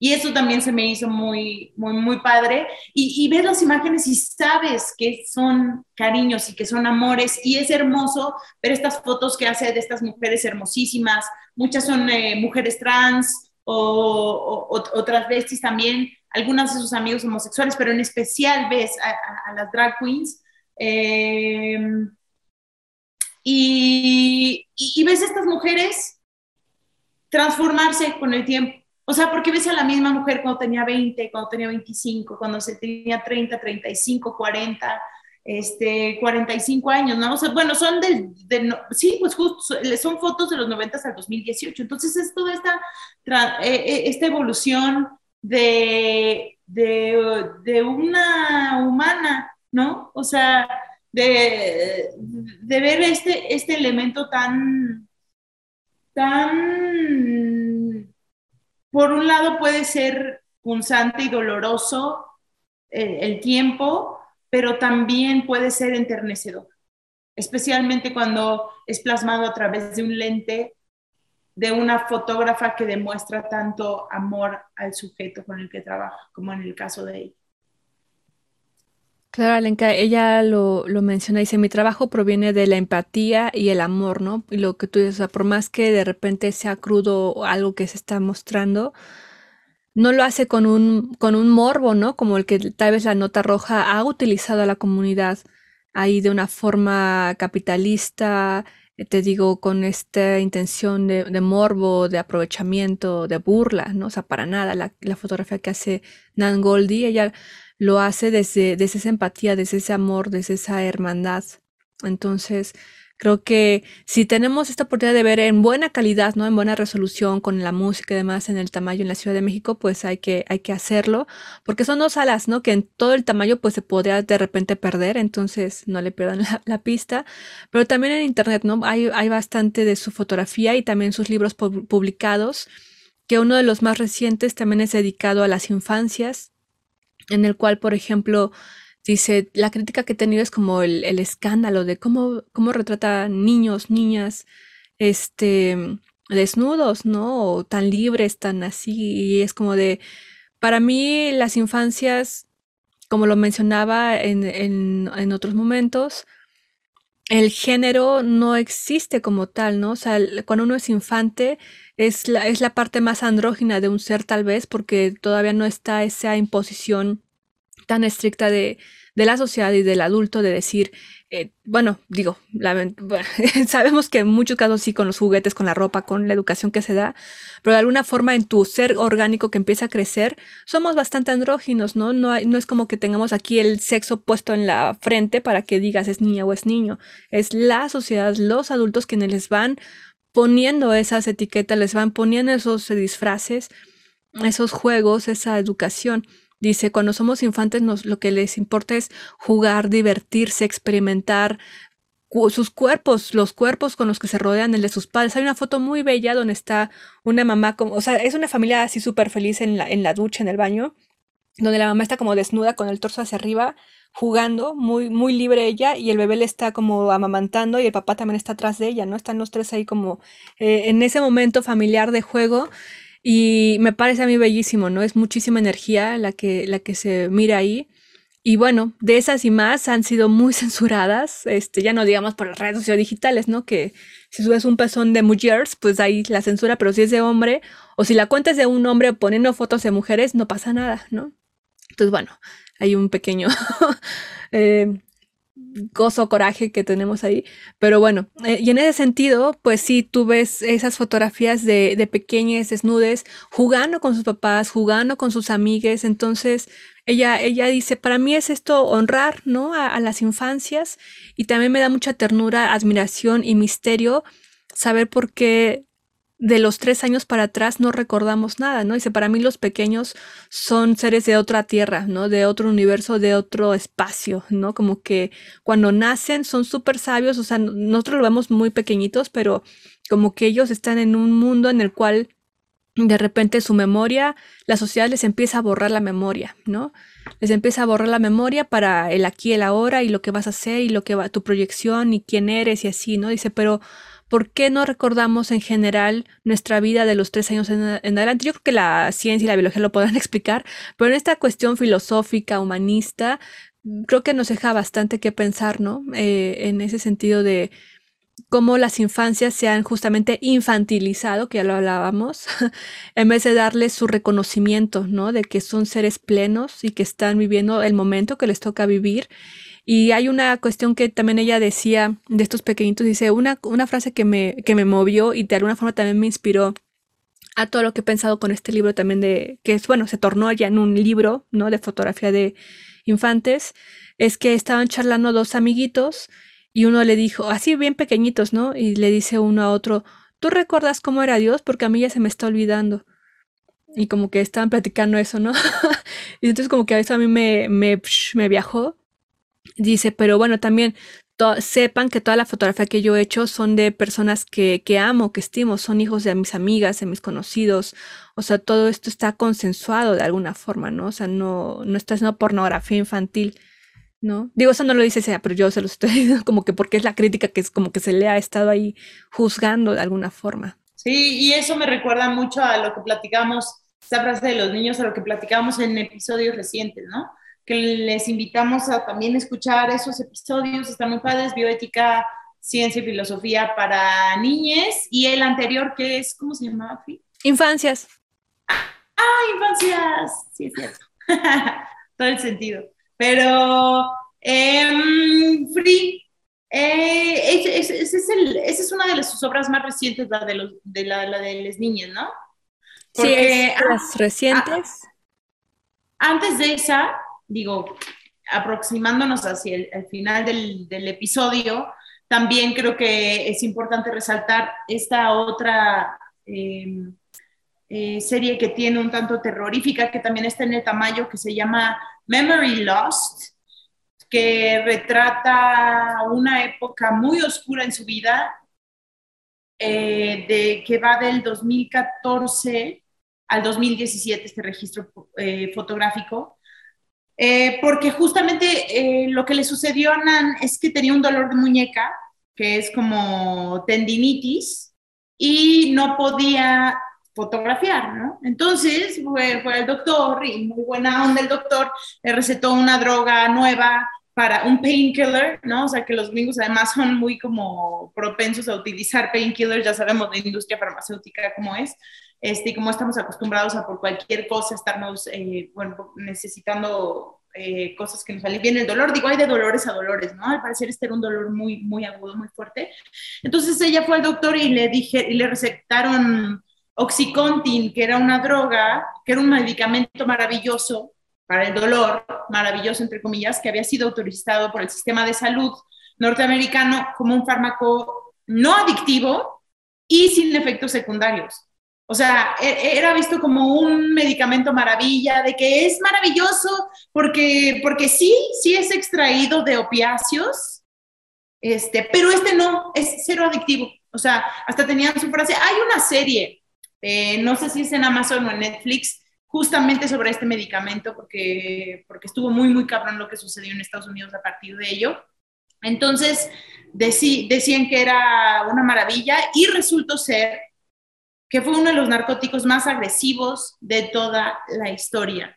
Y eso también se me hizo muy, muy, muy padre. Y, y ves las imágenes y sabes que son cariños y que son amores. Y es hermoso ver estas fotos que hace de estas mujeres hermosísimas. Muchas son eh, mujeres trans o, otras besties también. Algunas de sus amigos homosexuales, pero en especial ves a, las drag queens. Eh, y, y, ves a estas mujeres transformarse con el tiempo. O sea, porque ves a la misma mujer cuando tenía 20, cuando tenía 25, cuando se tenía 30, 35, 40, este, 45 años, ¿no? Bueno, son de, sí, pues justo, son fotos de los 90 al 2018. Entonces es toda esta, eh, eh, esta evolución de, de, de una humana, ¿no? O sea, de, de ver este, este elemento tan, tan, por un lado puede ser punzante y doloroso el tiempo, pero también puede ser enternecedor, especialmente cuando es plasmado a través de un lente de una fotógrafa que demuestra tanto amor al sujeto con el que trabaja, como en el caso de ella. Claro, Alenka, ella lo, lo menciona, dice, mi trabajo proviene de la empatía y el amor, ¿no? Y lo que tú dices, o sea, por más que de repente sea crudo algo que se está mostrando, no lo hace con un, con un morbo, ¿no? Como el que tal vez la nota roja ha utilizado a la comunidad ahí de una forma capitalista, eh, te digo, con esta intención de, morbo, de aprovechamiento, de burla, ¿no? O sea, para nada. La, la fotografía que hace Nan Goldie, ella lo hace desde, desde esa empatía, desde ese amor, desde esa hermandad. Entonces, creo que si tenemos esta oportunidad de ver en buena calidad, ¿no? En buena resolución, con la música y demás, en el tamaño en la Ciudad de México, pues hay que, hay que hacerlo, porque son dos salas, ¿no? Que en todo el tamaño, pues se podría de repente perder, entonces no le pierdan la, pista. Pero también en Internet, ¿no? Hay, hay bastante de su fotografía y también sus libros publicados, que uno de los más recientes también es dedicado a las infancias en el cual, por ejemplo, dice, la crítica que he tenido es como el, escándalo de cómo, cómo retrata niños, niñas, este, desnudos, ¿no? O tan libres, tan así, y es como de, para mí las infancias, como lo mencionaba en, en, otros momentos, el género no existe como tal, ¿no? O sea, cuando uno es infante, es la, es la parte más andrógina de un ser tal vez porque todavía no está esa imposición tan estricta de, de la sociedad y del adulto de decir, eh, bueno, digo, sabemos que en muchos casos sí con los juguetes, con la ropa, con la educación que se da, pero de alguna forma en tu ser orgánico que empieza a crecer, somos bastante andróginos, ¿no? No, hay, no es como que tengamos aquí el sexo puesto en la frente para que digas es niña o es niño, es la sociedad, los adultos quienes les van poniendo esas etiquetas, les van poniendo esos disfraces, esos juegos, esa educación. Dice, cuando somos infantes nos, lo que les importa es jugar, divertirse, experimentar sus cuerpos, los cuerpos con los que se rodean, el de sus padres. Hay una foto muy bella donde está una mamá, como, o sea, es una familia así súper feliz en la, en la ducha, en el baño, donde la mamá está como desnuda con el torso hacia arriba jugando, muy, muy libre ella, y el bebé le está como amamantando y el papá también está atrás de ella, ¿no? Están los tres ahí como eh, en ese momento familiar de juego. Y me parece a mí bellísimo, ¿no? Es muchísima energía la que, la que se mira ahí. Y bueno, de esas y más han sido muy censuradas, este, ya no digamos por las redes sociales digitales, ¿no? Que si subes un pezón de mujeres, pues ahí la censura, pero si es de hombre, o si la cuenta es de un hombre poniendo fotos de mujeres, no pasa nada, ¿no? Entonces, bueno, hay un pequeño eh, gozo, coraje que tenemos ahí. Pero bueno, eh, y en ese sentido, pues sí, tú ves esas fotografías de, pequeñas desnudes jugando con sus papás, jugando con sus amigues. Entonces, ella, ella dice, para mí es esto honrar, ¿no? a las infancias y también me da mucha ternura, admiración y misterio saber por qué de los tres años para atrás no recordamos nada, ¿no? Dice, para mí los pequeños son seres de otra tierra, ¿no? De otro universo, de otro espacio, ¿no? Como que cuando nacen son súper sabios, o sea, nosotros lo vemos muy pequeñitos, pero como que ellos están en un mundo en el cual de repente su memoria, la sociedad les empieza a borrar la memoria, ¿no? Les empieza a borrar la memoria para el aquí, el ahora y lo que vas a hacer y lo que va, tu proyección y quién eres y así, ¿no? Dice, pero ¿por qué no recordamos en general nuestra vida de los tres años en, adelante? Yo creo que la ciencia y la biología lo podrán explicar, pero en esta cuestión filosófica, humanista, creo que nos deja bastante que pensar, ¿no? Eh, en ese sentido de cómo las infancias se han justamente infantilizado, que ya lo hablábamos, en vez de darles su reconocimiento, ¿no? De que son seres plenos y que están viviendo el momento que les toca vivir. Y hay una cuestión que también ella decía de estos pequeñitos, dice una, una frase que me, que me movió y de alguna forma también me inspiró a todo lo que he pensado con este libro también de, que es, bueno, se tornó ya en un libro, ¿no? De fotografía de infantes, es que estaban charlando dos amiguitos y uno le dijo, así bien pequeñitos, ¿no? Y le dice uno a otro, ¿tú recuerdas cómo era Dios? Porque a mí ya se me está olvidando. Y como que estaban platicando eso, ¿no? y entonces como que eso a mí me, me viajó. Dice, pero bueno, también sepan que toda la fotografía que yo he hecho son de personas que, que amo, que estimo, son hijos de mis amigas, de mis conocidos. O sea, todo esto está consensuado de alguna forma, ¿no? O sea, no, no está haciendo pornografía infantil. ¿no? Digo, eso no lo dice sea, pero yo se lo estoy diciendo como que porque es la crítica que es como que se le ha estado ahí juzgando de alguna forma. Sí, y eso me recuerda mucho a lo que platicamos, esa frase de los niños, a lo que platicamos en episodios recientes, ¿no? Que les invitamos a también escuchar esos episodios, están muy padres, bioética, ciencia y filosofía para niñes, y el anterior que es, ¿cómo se llamaba? Infancias. Ah, infancias, sí es cierto. Todo el sentido. Pero em, Free, eh, esa es, una de sus obras más recientes, la de, los, de, la, de las niñas, ¿no? sí, las recientes. antes de esa, digo, aproximándonos hacia el, final del, episodio, también creo que es importante resaltar esta otra em, eh, serie que tiene un tanto terrorífica, que también está en el tamaño, que se llama Memory Lost, que retrata una época muy oscura en su vida, eh, de, que va del 2014 al 2017, este registro eh, fotográfico, eh, porque justamente lo que le sucedió a Nan es que tenía un dolor de muñeca, que es como tendinitis, y no podía fotografiar, ¿no? Entonces fue, fue el doctor y muy buena onda el doctor, le recetó una droga nueva para un painkiller, ¿no? O sea que los gringos además son muy como propensos a utilizar painkillers, ya sabemos de industria farmacéutica cómo es, este, como estamos acostumbrados a por cualquier cosa estarnos, eh, bueno, necesitando eh, cosas que nos alivien el dolor. Digo, hay de dolores a dolores, ¿no? Al parecer este era un dolor muy, muy agudo, muy fuerte. Entonces ella fue al doctor y le dije, y le recetaron Oxycontin, que era una droga, que era un medicamento maravilloso para el dolor, maravilloso entre comillas, que había sido autorizado por el sistema de salud norteamericano como un fármaco no adictivo y sin efectos secundarios. O sea, e, e, era visto como un medicamento maravilla, de que es maravilloso porque, porque sí, sí es extraído de opiáceos, este, pero este no, es cero adictivo. O sea, hasta tenían su frase, hay una serie eh, no sé si es en Amazon o en Netflix, justamente sobre este medicamento, porque, porque estuvo muy, muy cabrón lo que sucedió en Estados Unidos a partir de ello. Entonces, decían que era una maravilla y resultó ser que fue uno de los narcóticos más agresivos de toda la historia.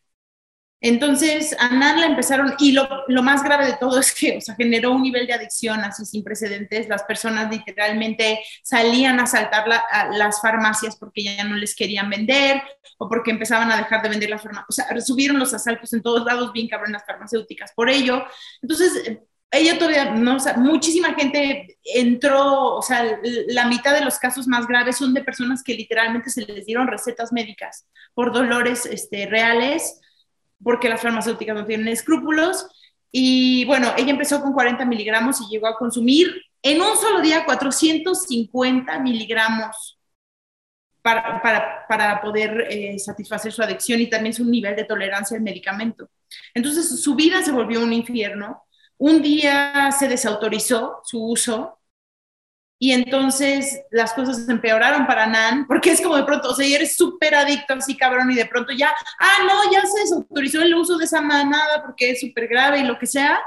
Entonces, a Nan la empezaron, y lo, más grave de todo es que, o sea, generó un nivel de adicción así sin precedentes. Las personas literalmente salían a saltar las farmacias porque ya no les querían vender o porque empezaban a dejar de vender las farmacias. O sea, subieron los asaltos en todos lados, bien cabrón las farmacéuticas por ello. Entonces, ella todavía, no, o sea, muchísima gente entró, o sea, la mitad de los casos más graves son de personas que literalmente se les dieron recetas médicas por dolores este, reales porque las farmacéuticas no tienen escrúpulos. Y bueno, ella empezó con 40 miligramos y llegó a consumir en un solo día 450 miligramos para, para, para poder eh, satisfacer su adicción y también su nivel de tolerancia al medicamento. Entonces su vida se volvió un infierno. Un día se desautorizó su uso y entonces las cosas empeoraron para Nan, porque es como de pronto, o sea, eres súper adicto así, cabrón, y de pronto ya, ah, no, ya se desautorizó el uso de esa manada porque es súper grave y lo que sea.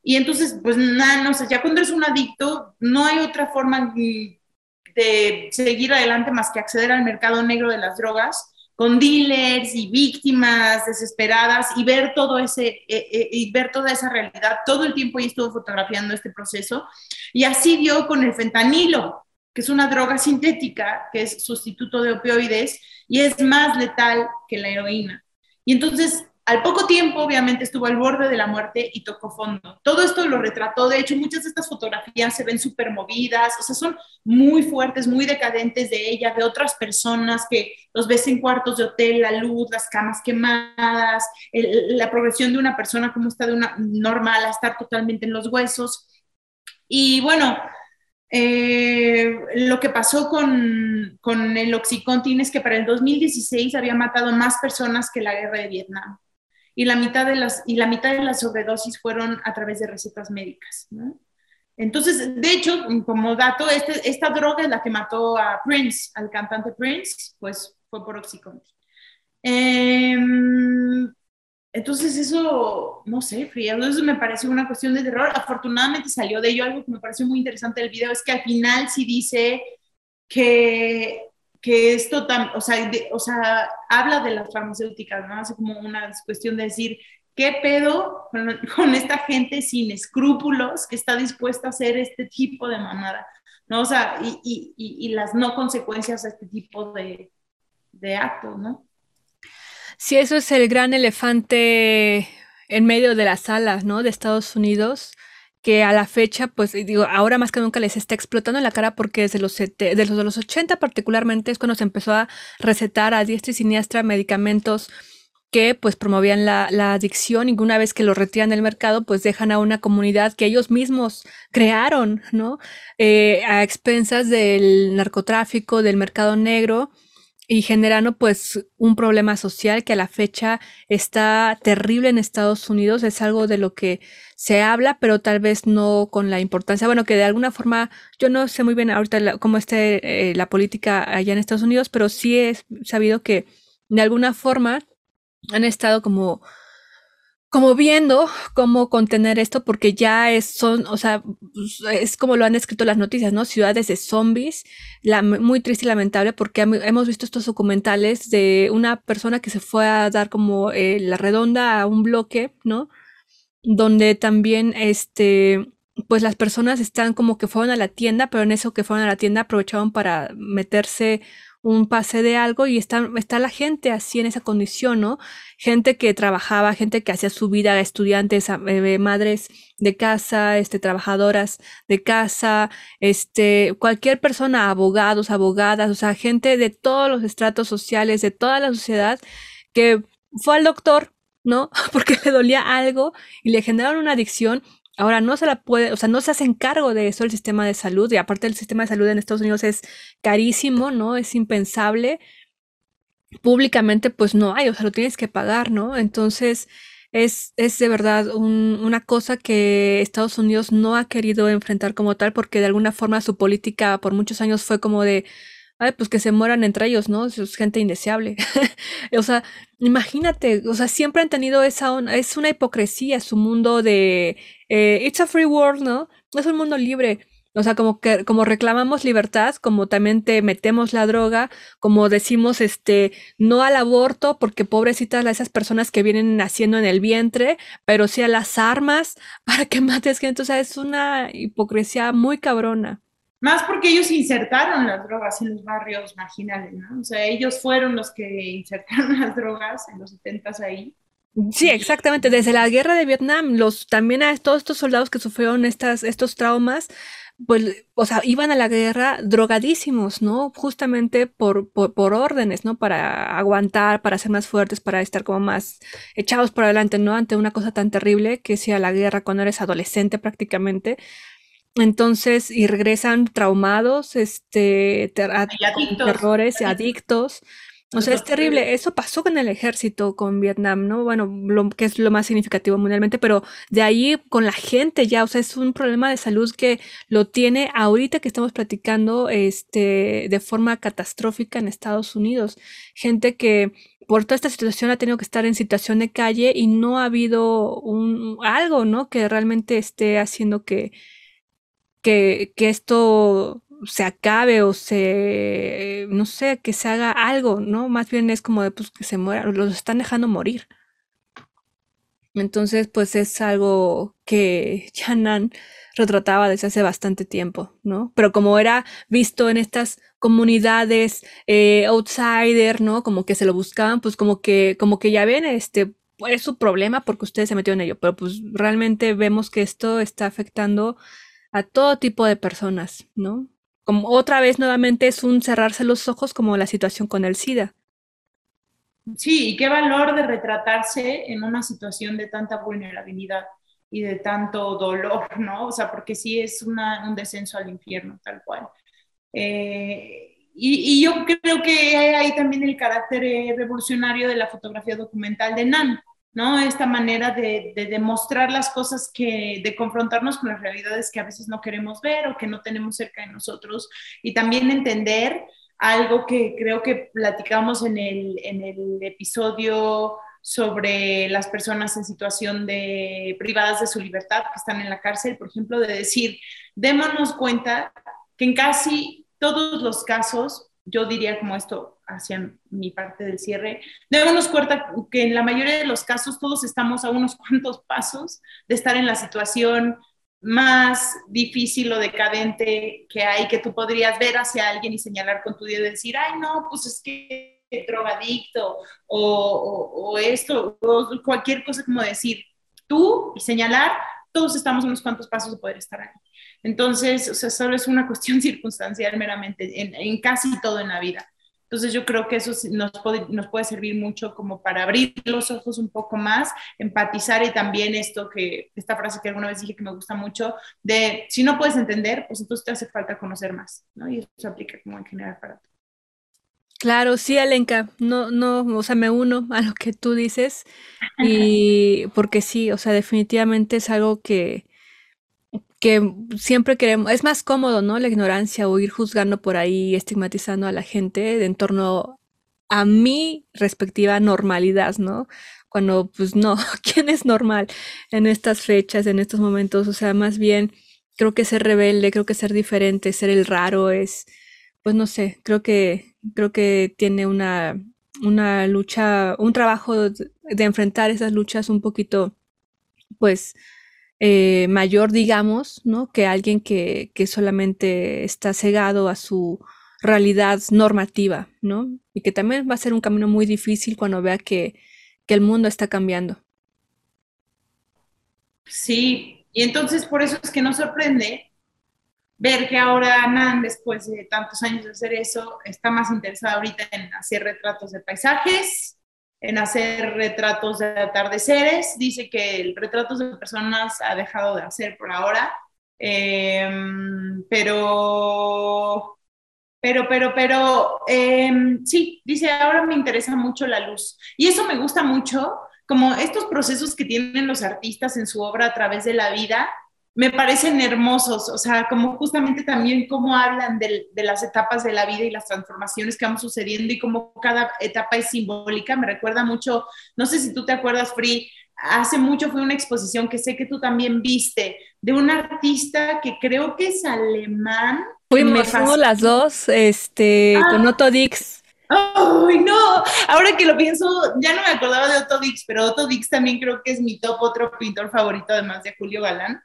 Y entonces, pues, Nan, o sea, ya cuando eres un adicto, no hay otra forma de seguir adelante más que acceder al mercado negro de las drogas con dealers y víctimas desesperadas y ver todo ese eh, eh, y ver toda esa realidad todo el tiempo y estuvo fotografiando este proceso. Y así dio con el fentanilo que es una droga sintética que es sustituto de opioides y es más letal que la heroína. Y entonces al poco tiempo, obviamente, estuvo al borde de la muerte y tocó fondo. Todo esto lo retrató. De hecho, muchas de estas fotografías se ven súper movidas, o sea, son muy fuertes, muy decadentes de ella, de otras personas que los ves en cuartos de hotel, la luz, las camas quemadas, la progresión de una persona como está de una normal a estar totalmente en los huesos. Y bueno, eh, lo que pasó con, con el Oxycontin es que para el 2016 había matado más personas que la guerra de Vietnam y la mitad de las, y la mitad de las sobredosis fueron a través de recetas médicas. Entonces, de hecho, como dato, este, esta droga es la que mató a Prince, al cantante Prince, pues fue por Oxycontin. Em, entonces eso, no sé, fría, eso me pareció una cuestión de terror. Afortunadamente salió de ello algo que me pareció muy interesante del video, es que al final sí dice que que esto tan, o sea, o sea, habla de las farmacéuticas, ¿no? Hace como una cuestión de decir, ¿qué pedo con, esta gente sin escrúpulos que está dispuesta a hacer este tipo de mamada? ¿No? O sea, y, y, y las no consecuencias de este tipo de, de actos, ¿no? Sí, eso es el gran elefante en medio de las salas, ¿no? De Estados Unidos que a la fecha, pues digo, ahora más que nunca les está explotando en la cara porque desde los, de los, de los 80 particularmente es cuando se empezó a recetar a diestra y siniestra medicamentos que pues promovían la, la, adicción y una vez que lo retiran del mercado pues dejan a una comunidad que ellos mismos crearon, ¿no? Eh, a expensas del narcotráfico, del mercado negro y generando pues un problema social que a la fecha está terrible en Estados Unidos. Es algo de lo que se habla, pero tal vez no con la importancia. Bueno, que de alguna forma, yo no sé muy bien ahorita cómo esté eh, la política allá en Estados Unidos, pero sí he sabido que de alguna forma han estado como como viendo cómo contener esto, porque ya es, son, o sea, pues, es como lo han escrito las noticias, ¿no? Ciudades de zombies, la, muy triste y lamentable, porque hemos visto estos documentales de una persona que se fue a dar como eh, la redonda a un bloque, ¿no? Donde también, este, pues las personas están como que fueron a la tienda, pero en eso que fueron a la tienda aprovecharon para meterse un pase de algo y está, está la gente así en esa condición, ¿no? Gente que trabajaba, gente que hacía su vida, estudiantes, eh, madres de casa, este, trabajadoras de casa, este, cualquier persona, abogados, abogadas, o sea, gente de todos los estratos sociales, de toda la sociedad, que fue al doctor, ¿no? Porque le dolía algo y le generaron una adicción Ahora no se la puede, o sea, no se hace cargo de eso el sistema de salud y aparte el sistema de salud en Estados Unidos es carísimo, ¿no? Es impensable. Públicamente pues no hay, o sea, lo tienes que pagar, ¿no? Entonces es, es de verdad una cosa que Estados Unidos no ha querido enfrentar como tal porque de alguna forma su política por muchos años fue como de ay, pues que se mueran entre ellos, ¿no? Es gente indeseable. o sea, imagínate, o sea, siempre han tenido esa, es una hipocresía su mundo de, eh, it's a free world, ¿no? Es un mundo libre. O sea, como que, como reclamamos libertad, como también te metemos la droga, como decimos, este, no al aborto, porque pobrecitas esas personas que vienen naciendo en el vientre, pero sí a las armas para que mates gente. O sea, es una hipocresía muy cabrona. Más porque ellos insertaron las drogas en los barrios marginales, ¿no? O sea, ellos fueron los que insertaron las drogas en los 70 ahí. Sí, exactamente. Desde la guerra de Vietnam, los también a todos estos soldados que sufrieron estas, estos traumas, pues, o sea, iban a la guerra drogadísimos, ¿no? Justamente por, por, por, órdenes, ¿no? Para aguantar, para ser más fuertes, para estar como más echados por adelante, ¿no? Ante una cosa tan terrible que sea la guerra cuando eres adolescente prácticamente. Entonces, y regresan traumados, este, terrores, y adictos. O sea, es terrible. Eso pasó con el ejército, con Vietnam, ¿no? Bueno, lo que es lo más significativo mundialmente, pero de ahí con la gente ya, o sea, es un problema de salud que lo tiene ahorita que estamos platicando, este, de forma catastrófica en Estados Unidos. Gente que por toda esta situación ha tenido que estar en situación de calle y no ha habido un, algo, ¿no? Que realmente esté haciendo que, que, que esto se acabe o se, no sé, que se haga algo, ¿no? Más bien es como de pues que se muera, los están dejando morir. Entonces, pues es algo que Yanan retrataba desde hace bastante tiempo, ¿no? Pero como era visto en estas comunidades eh, outsider, ¿no? Como que se lo buscaban, pues como que, como que ya ven, este, es su problema porque ustedes se metieron en ello, pero pues realmente vemos que esto está afectando a todo tipo de personas, ¿no? Como otra vez nuevamente es un cerrarse los ojos como la situación con el SIDA. Sí, y qué valor de retratarse en una situación de tanta vulnerabilidad y de tanto dolor, ¿no? O sea, porque sí es un descenso al infierno, tal cual. Eh, y, yo creo que hay ahí también el carácter revolucionario de la fotografía documental de Nan, ¿no? Esta manera de, de, demostrar las cosas que, de confrontarnos con las realidades que a veces no queremos ver o que no tenemos cerca de nosotros y también entender algo que creo que platicamos en el, en el episodio sobre las personas en situación de privadas de su libertad que están en la cárcel, por ejemplo, de decir, démonos cuenta que en casi todos los casos, yo diría como esto hacia mi parte del cierre, démonos cuenta que en la mayoría de los casos todos estamos a unos cuantos pasos de estar en la situación más difícil o decadente que hay, que tú podrías ver hacia alguien y señalar con tu dedo y decir, ay, no, pues es que drogadicto o, o, esto, o cualquier cosa como decir, tú y señalar, todos estamos unos cuantos pasos de poder estar ahí. Entonces, o sea, solo es una cuestión circunstancial meramente en, en casi todo en la vida. Entonces yo creo que eso nos puede, nos puede servir mucho como para abrir los ojos un poco más, empatizar y también esto que, esta frase que alguna vez dije que me gusta mucho, de si no puedes entender, pues entonces te hace falta conocer más, ¿no? Y eso se aplica como en general para todo. Claro, sí, Alenka, no, no, o sea, me uno a lo que tú dices y porque sí, o sea, definitivamente es algo que, que siempre queremos, es más cómodo, ¿no? La ignorancia o ir juzgando por ahí, estigmatizando a la gente en torno a mi respectiva normalidad, ¿no? Cuando, pues no, ¿quién es normal en estas fechas, en estos momentos? O sea, más bien, creo que ser rebelde, creo que ser diferente, ser el raro es, pues no sé, creo que, creo que tiene una, una lucha, un trabajo de enfrentar esas luchas un poquito, pues, eh, mayor, digamos, ¿no? Que alguien que, que, solamente está cegado a su realidad normativa, ¿no? Y que también va a ser un camino muy difícil cuando vea que, que el mundo está cambiando. Sí, y entonces por eso es que nos sorprende ver que ahora Nan, después de tantos años de hacer eso, está más interesada ahorita en hacer retratos de paisajes, en hacer retratos de atardeceres. Dice que el retratos de personas ha dejado de hacer por ahora, em, pero, pero, pero, pero, em, sí, dice, ahora me interesa mucho la luz. Y eso me gusta mucho, como estos procesos que tienen los artistas en su obra a través de la vida, me parecen hermosos, o sea, como justamente también cómo hablan de, las etapas de la vida y las transformaciones que van sucediendo y cómo cada etapa es simbólica. Me recuerda mucho, no sé si tú te acuerdas, Free, hace mucho fue una exposición que sé que tú también viste, de un artista que creo que es alemán. Fuimos, fuimos las dos, este, ah. con Otto Dix. ¡Ay, no! Ahora que lo pienso, ya no me acordaba de Otto Dix, pero Otto Dix también creo que es mi top, otro pintor favorito, además de Julio Galán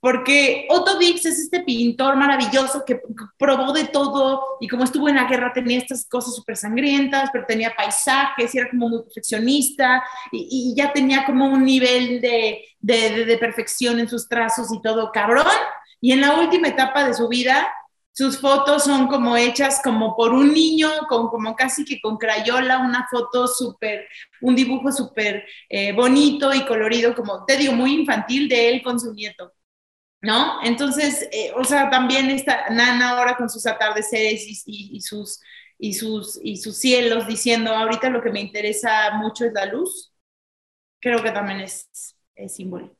porque Otto Dix es este pintor maravilloso que probó de todo y como estuvo en la guerra tenía estas cosas súper sangrientas, pero tenía paisajes y era como muy perfeccionista y, ya tenía como un nivel de, de, de, perfección en sus trazos y todo cabrón. Y en la última etapa de su vida, sus fotos son como hechas como por un niño, con, como casi que con crayola, una foto súper, un dibujo súper eh, bonito y colorido, como te digo, muy infantil de él con su nieto. ¿No? Entonces, eh, o sea, también está Nana ahora con sus atardeceres y, sus, y, sus, y sus cielos diciendo, ahorita lo que me interesa mucho es la luz, creo que también es, es simbólico.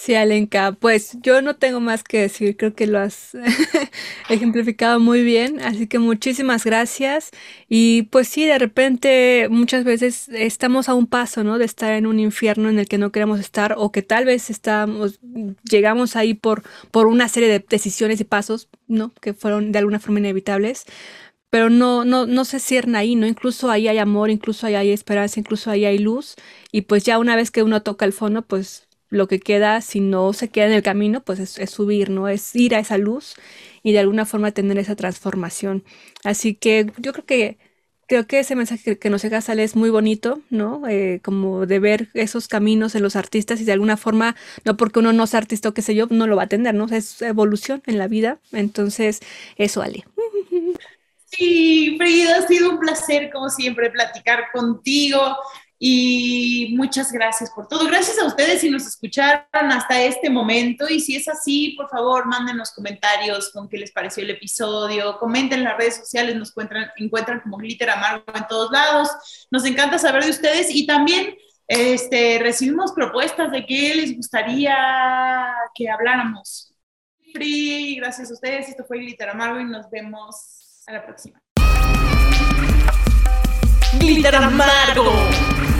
Sí, Alenka, pues yo no tengo más que decir, creo que lo has ejemplificado muy bien, así que muchísimas gracias. Y pues sí, de repente muchas veces estamos a un paso, ¿no? De estar en un infierno en el que no queremos estar o que tal vez estamos, llegamos ahí por, por una serie de decisiones y pasos, ¿no? Que fueron de alguna forma inevitables pero no, no, no se cierna ahí, ¿no? Incluso ahí hay amor, incluso ahí hay esperanza, incluso ahí hay luz, y pues ya una vez que uno toca el fondo, pues lo que queda, si no se queda en el camino, pues es, subir, ¿no? Es ir a esa luz y de alguna forma tener esa transformación. Así que yo creo que creo que ese mensaje que nos llega sale es muy bonito, ¿no? Eh, como de ver esos caminos en los artistas y de alguna forma, no porque uno no sea artista o qué sé yo, no lo va a atender, ¿no? Es evolución en la vida. Entonces, eso, Ale. Sí, Frida, ha sido un placer, como siempre, platicar contigo y muchas gracias por todo. Gracias a ustedes si nos escucharon hasta este momento y si es así, por favor, mándenos comentarios con qué les pareció el episodio, comenten en las redes sociales, nos encuentran, encuentran como Glitter Amargo en todos lados. Nos encanta saber de ustedes y también este, recibimos propuestas de qué les gustaría que habláramos. Free, gracias a ustedes. Esto fue Glitter Amargo y nos vemos a la próxima. Glitter Amargo.